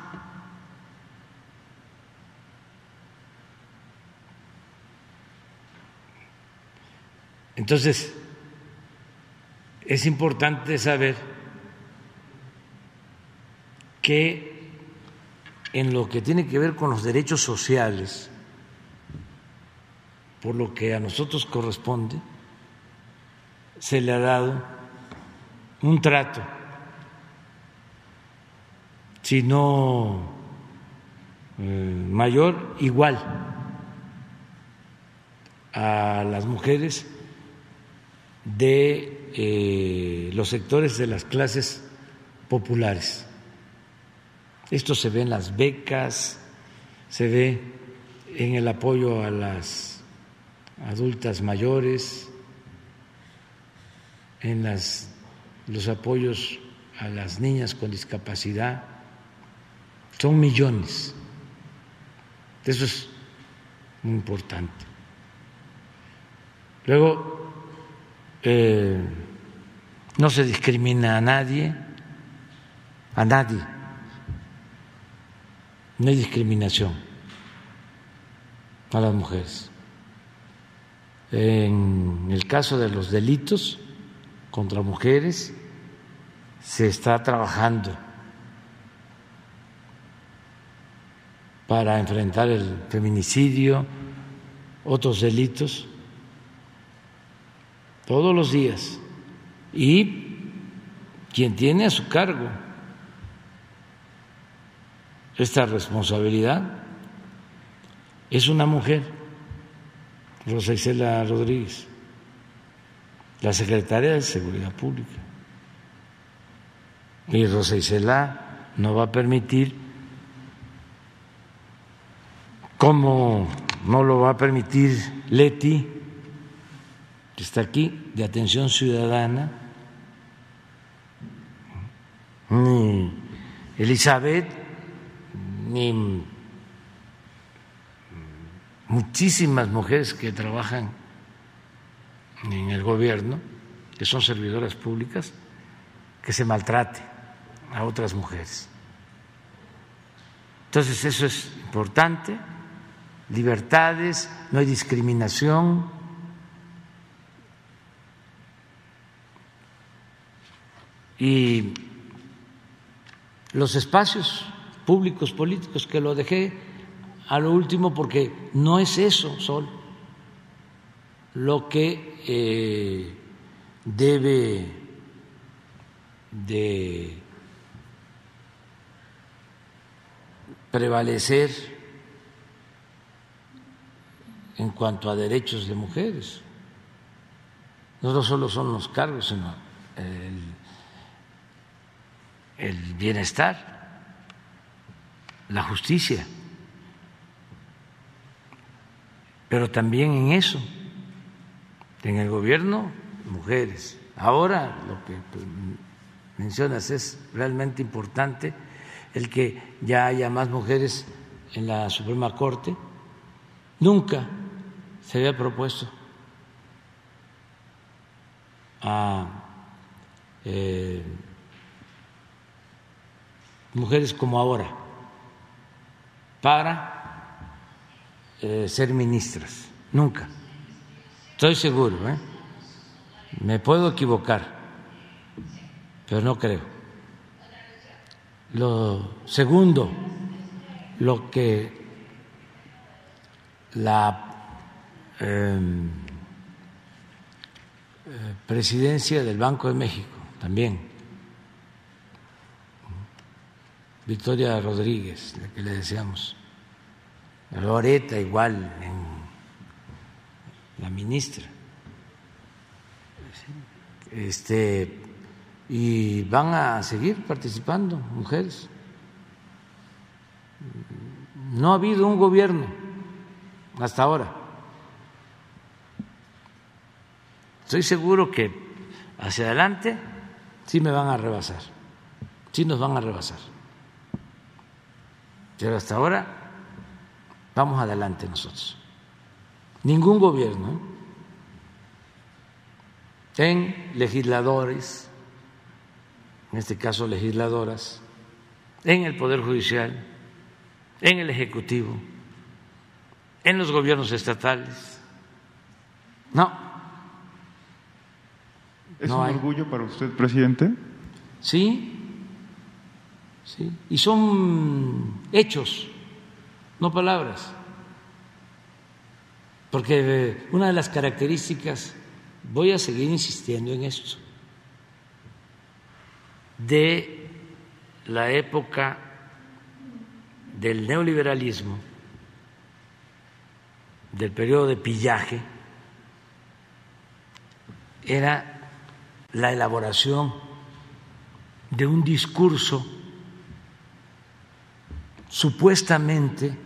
Entonces, es importante saber que en lo que tiene que ver con los derechos sociales, por lo que a nosotros corresponde, se le ha dado un trato, si no eh, mayor, igual a las mujeres de eh, los sectores de las clases populares. Esto se ve en las becas, se ve en el apoyo a las adultas mayores, en las, los apoyos a las niñas con discapacidad. Son millones. Eso es muy importante. Luego, eh, no se discrimina a nadie, a nadie no hay discriminación a las mujeres. En el caso de los delitos contra mujeres, se está trabajando para enfrentar el feminicidio, otros delitos, todos los días. Y quien tiene a su cargo esta responsabilidad es una mujer, Rosa Isela Rodríguez, la secretaria de Seguridad Pública. Y Rosa Isela no va a permitir, como no lo va a permitir Leti, que está aquí, de Atención Ciudadana, ni Elizabeth, ni muchísimas mujeres que trabajan en el gobierno, que son servidoras públicas, que se maltrate a otras mujeres. Entonces eso es importante, libertades, no hay discriminación. Y los espacios públicos políticos, que lo dejé a lo último porque no es eso solo lo que eh, debe de prevalecer en cuanto a derechos de mujeres. No solo son los cargos, sino el bienestar la justicia, pero también en eso, en el gobierno, mujeres. Ahora lo que mencionas es realmente importante, el que ya haya más mujeres en la Suprema Corte. Nunca se había propuesto a eh, mujeres como ahora para eh, ser ministras, nunca. Estoy seguro, ¿eh? me puedo equivocar, pero no creo. Lo segundo, lo que la em, eh, presidencia del Banco de México también Victoria Rodríguez, la que le decíamos, Loreta igual, la ministra. Este, y van a seguir participando mujeres. No ha habido un gobierno hasta ahora. Estoy seguro que hacia adelante sí me van a rebasar, sí nos van a rebasar. Pero hasta ahora vamos adelante nosotros. Ningún gobierno en legisladores, en este caso legisladoras, en el Poder Judicial, en el Ejecutivo, en los gobiernos estatales. No. ¿Es un orgullo para usted, presidente? Sí, sí. Y son hechos, no palabras. Porque una de las características, voy a seguir insistiendo en esto, de la época del neoliberalismo, del periodo de pillaje, era la elaboración de un discurso supuestamente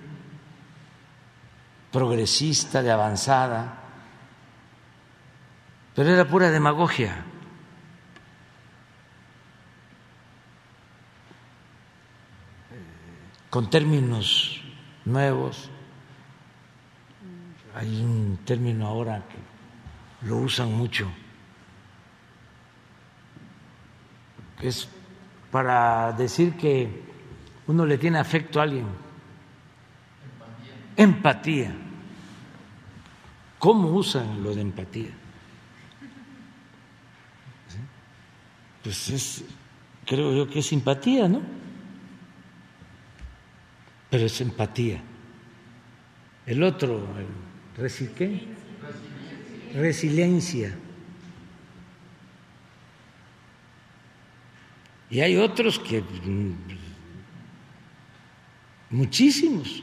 progresista, de avanzada, pero era pura demagogia. con términos nuevos. Hay un término ahora que lo usan mucho, es para decir que uno le tiene afecto a alguien. Empatía. ¿Cómo usan lo de empatía? Pues es, creo yo que es simpatía, ¿no? pero es empatía. El otro, el ¿qué? Resiliencia. Y hay otros que muchísimos.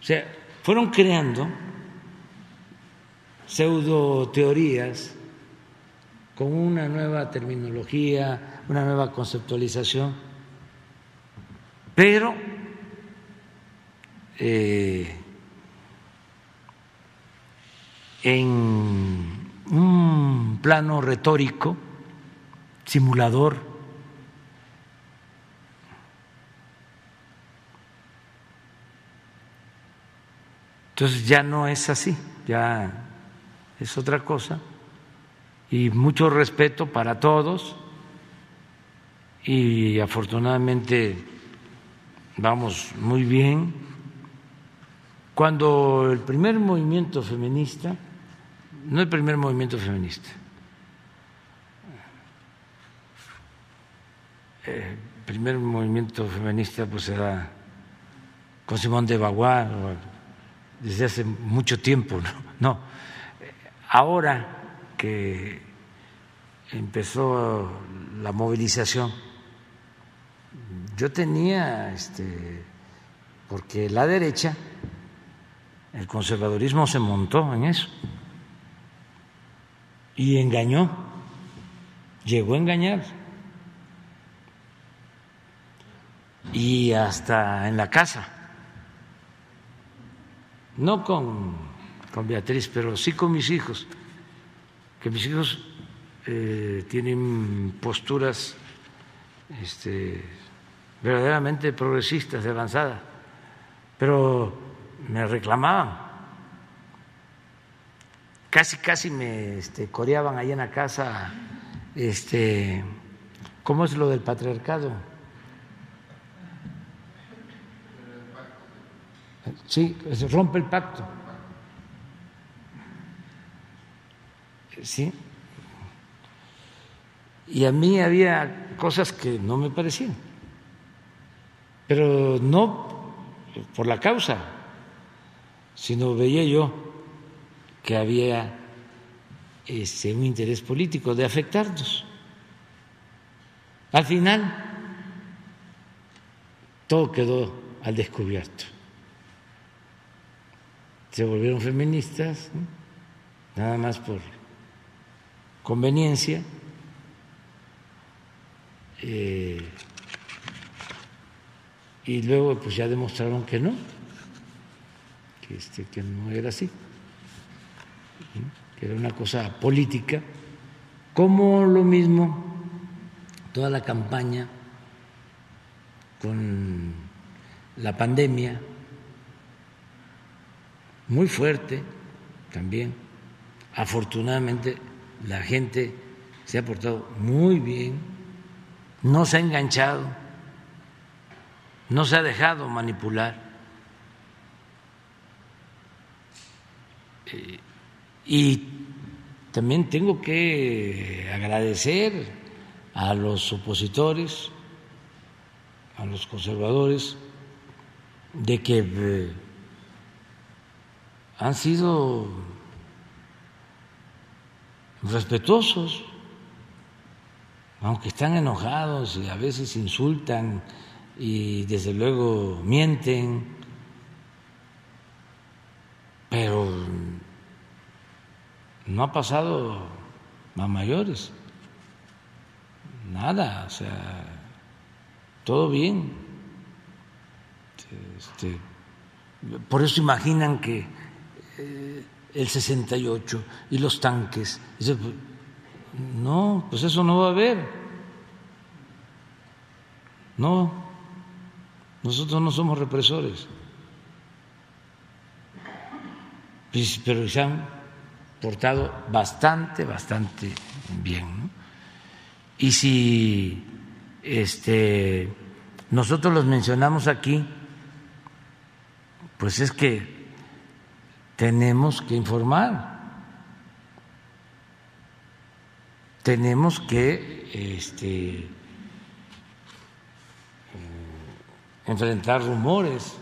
O sea, fueron creando pseudo teorías con una nueva terminología, una nueva conceptualización, pero eh, en un plano retórico, simulador, Entonces ya no es así, ya es otra cosa. Y mucho respeto para todos. Y afortunadamente vamos muy bien cuando el primer movimiento feminista, no el primer movimiento feminista, el primer movimiento feminista pues era con Simón de Beauvoir desde hace mucho tiempo, ¿no? no. Ahora que empezó la movilización, yo tenía, este, porque la derecha el conservadurismo se montó en eso y engañó, llegó a engañar. Y hasta en la casa, no con, con Beatriz, pero sí con mis hijos, que mis hijos eh, tienen posturas este, verdaderamente progresistas, de avanzada, pero me reclamaban. Casi, casi me este, coreaban ahí en la casa, este, ¿cómo es lo del patriarcado? Sí, se rompe el pacto. Sí. Y a mí había cosas que no me parecían, pero no por la causa, sino veía yo que había este, un interés político de afectarnos. Al final todo quedó al descubierto. Se volvieron feministas, nada más por conveniencia. Eh, y luego pues ya demostraron que no, que, este, que no era así, que era una cosa política, como lo mismo toda la campaña con la pandemia, muy fuerte también. Afortunadamente la gente se ha portado muy bien, no se ha enganchado, no se ha dejado manipular. Eh, y también tengo que agradecer a los opositores, a los conservadores, de que eh, han sido respetuosos, aunque están enojados y a veces insultan y desde luego mienten, pero no ha pasado a mayores, nada, o sea, todo bien. Este, por eso imaginan que el 68 y los tanques, no, pues eso no va a haber. No, nosotros no somos represores. Pero se han portado bastante, bastante bien. Y si este, nosotros los mencionamos aquí, pues es que tenemos que informar, tenemos que este, enfrentar rumores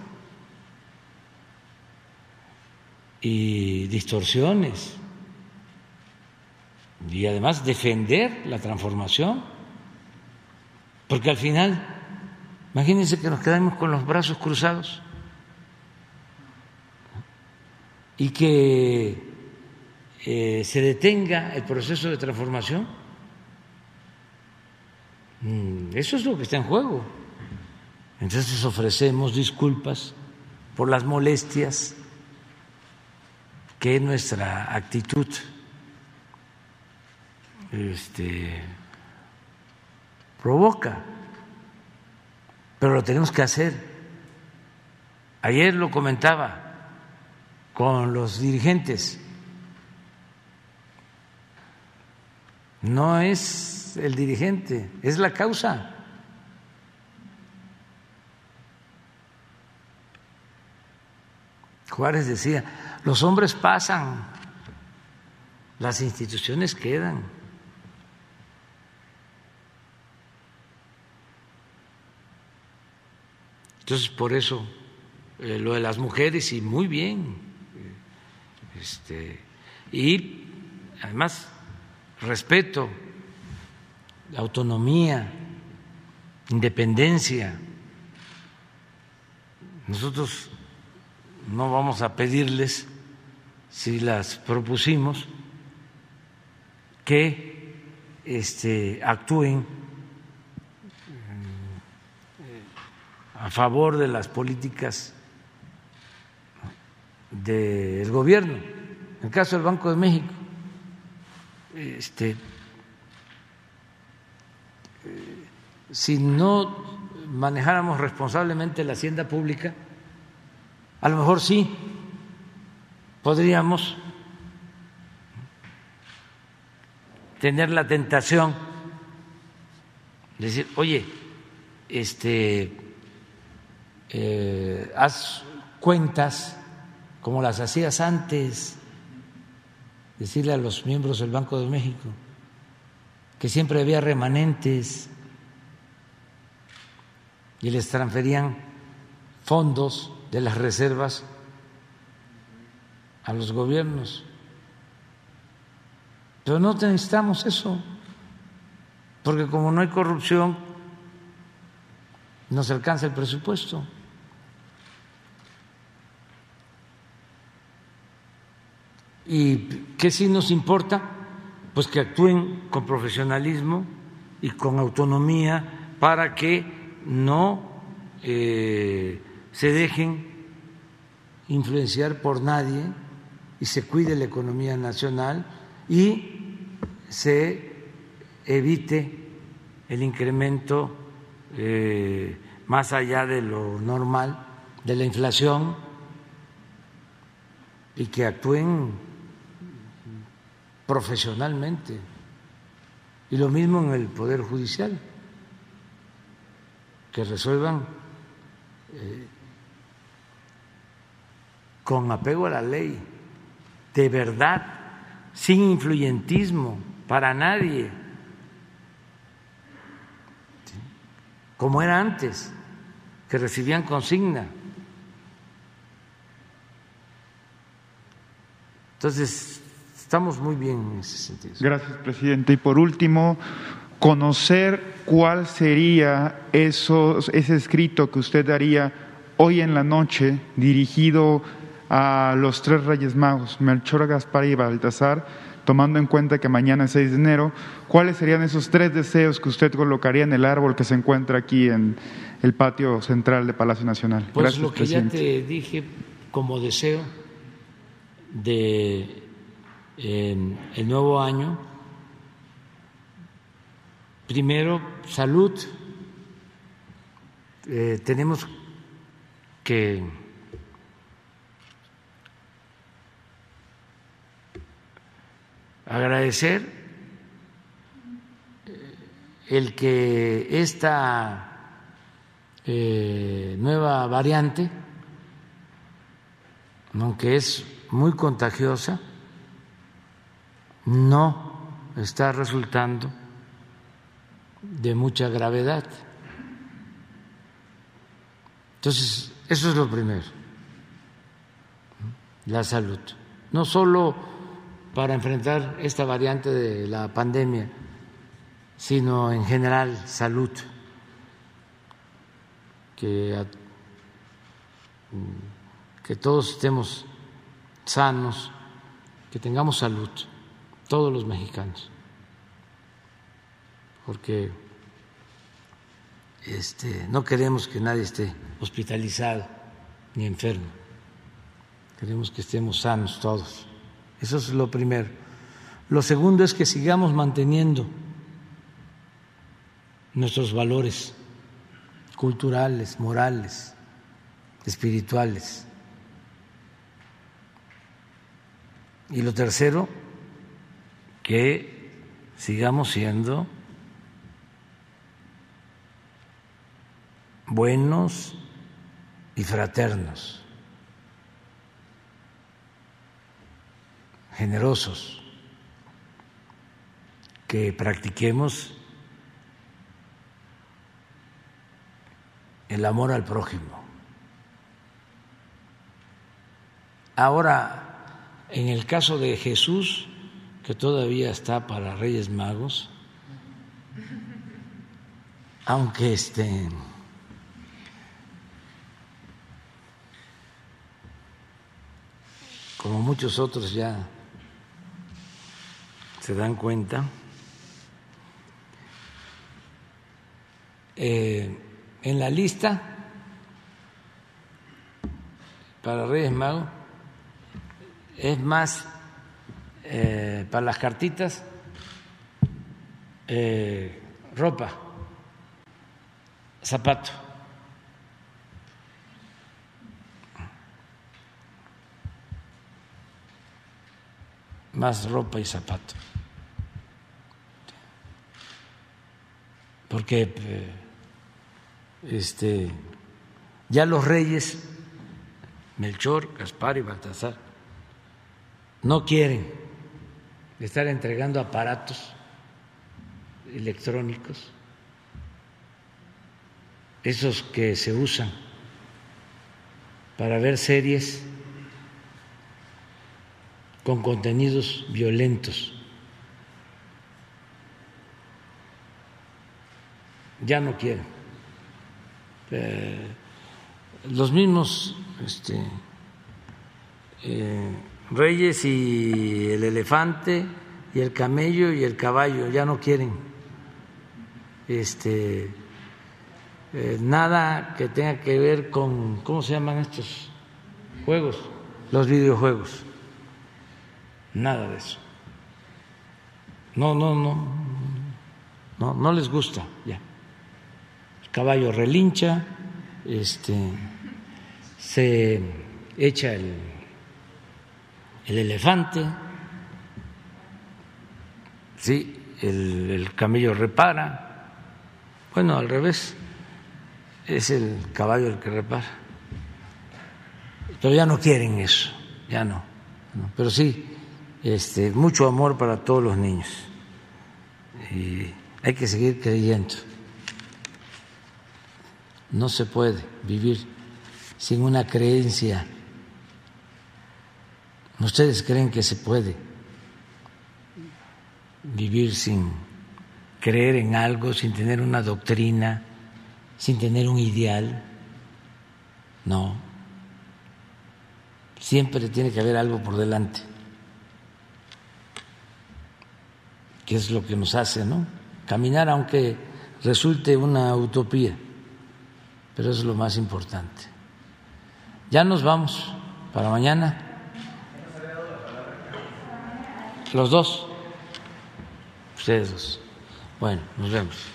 y distorsiones y además defender la transformación, porque al final, imagínense que nos quedamos con los brazos cruzados y que eh, se detenga el proceso de transformación. Mm, eso es lo que está en juego. Entonces ofrecemos disculpas por las molestias que nuestra actitud este, provoca, pero lo tenemos que hacer. Ayer lo comentaba con los dirigentes. No es el dirigente, es la causa. Juárez decía, los hombres pasan, las instituciones quedan. Entonces, por eso, eh, lo de las mujeres, y muy bien. Este, y además, respeto, autonomía, independencia. Nosotros no vamos a pedirles, si las propusimos, que este, actúen a favor de las políticas del gobierno. En el caso del Banco de México, este, si no manejáramos responsablemente la hacienda pública, a lo mejor sí podríamos tener la tentación de decir, oye, este eh, haz cuentas como las hacías antes, decirle a los miembros del Banco de México que siempre había remanentes y les transferían fondos de las reservas a los gobiernos. Pero no necesitamos eso, porque como no hay corrupción, nos alcanza el presupuesto. ¿Y qué sí nos importa? Pues que actúen con profesionalismo y con autonomía para que no eh, se dejen influenciar por nadie y se cuide la economía nacional y se evite el incremento eh, más allá de lo normal de la inflación y que actúen profesionalmente. Y lo mismo en el Poder Judicial, que resuelvan eh, con apego a la ley, de verdad, sin influyentismo para nadie, como era antes, que recibían consigna. Entonces, estamos muy bien en ese sentido. Gracias, presidente. Y por último, conocer cuál sería esos, ese escrito que usted haría hoy en la noche dirigido a los tres Reyes Magos, Melchor, Gaspar y Baltasar, tomando en cuenta que mañana es 6 de enero, ¿cuáles serían esos tres deseos que usted colocaría en el árbol que se encuentra aquí en el patio central de Palacio Nacional? Pues Gracias, lo que ya te dije como deseo de el nuevo año, primero salud, eh, tenemos que agradecer eh, el que esta eh, nueva variante, aunque es muy contagiosa, no está resultando de mucha gravedad. Entonces, eso es lo primero, la salud. No solo para enfrentar esta variante de la pandemia, sino en general salud, que, que todos estemos sanos, que tengamos salud, todos los mexicanos, porque este, no queremos que nadie esté hospitalizado ni enfermo, queremos que estemos sanos todos. Eso es lo primero. Lo segundo es que sigamos manteniendo nuestros valores culturales, morales, espirituales. Y lo tercero, que sigamos siendo buenos y fraternos. generosos, que practiquemos el amor al prójimo. Ahora, en el caso de Jesús, que todavía está para Reyes Magos, aunque este como muchos otros ya se dan cuenta, eh, en la lista para Reyes Magos es más eh, para las cartitas eh, ropa, zapato. Más ropa y zapato. porque eh, este, ya los reyes, Melchor, Gaspar y Baltasar, no quieren estar entregando aparatos electrónicos, esos que se usan para ver series con contenidos violentos. ya no quieren. eh, los mismos este, eh, reyes y el elefante y el camello y el caballo ya no quieren este, eh, nada que tenga que ver con, ¿cómo se llaman estos juegos? Los videojuegos. Nada de eso. No, no, no, no, no les gusta ya. El caballo relincha, este, se echa el, el elefante, sí, el, el camello repara, bueno, al revés, es el caballo el que repara. Pero ya no quieren eso, ya no. no. Pero sí, este, mucho amor para todos los niños. Y hay que seguir creyendo. No se puede vivir sin una creencia. ¿Ustedes creen que se puede vivir sin creer en algo, sin tener una doctrina, sin tener un ideal? No. Siempre tiene que haber algo por delante. que es lo que nos hace, ¿no? Caminar aunque resulte una utopía, pero eso es lo más importante. Ya nos vamos para mañana. Los dos. Ustedes dos. Bueno, nos vemos.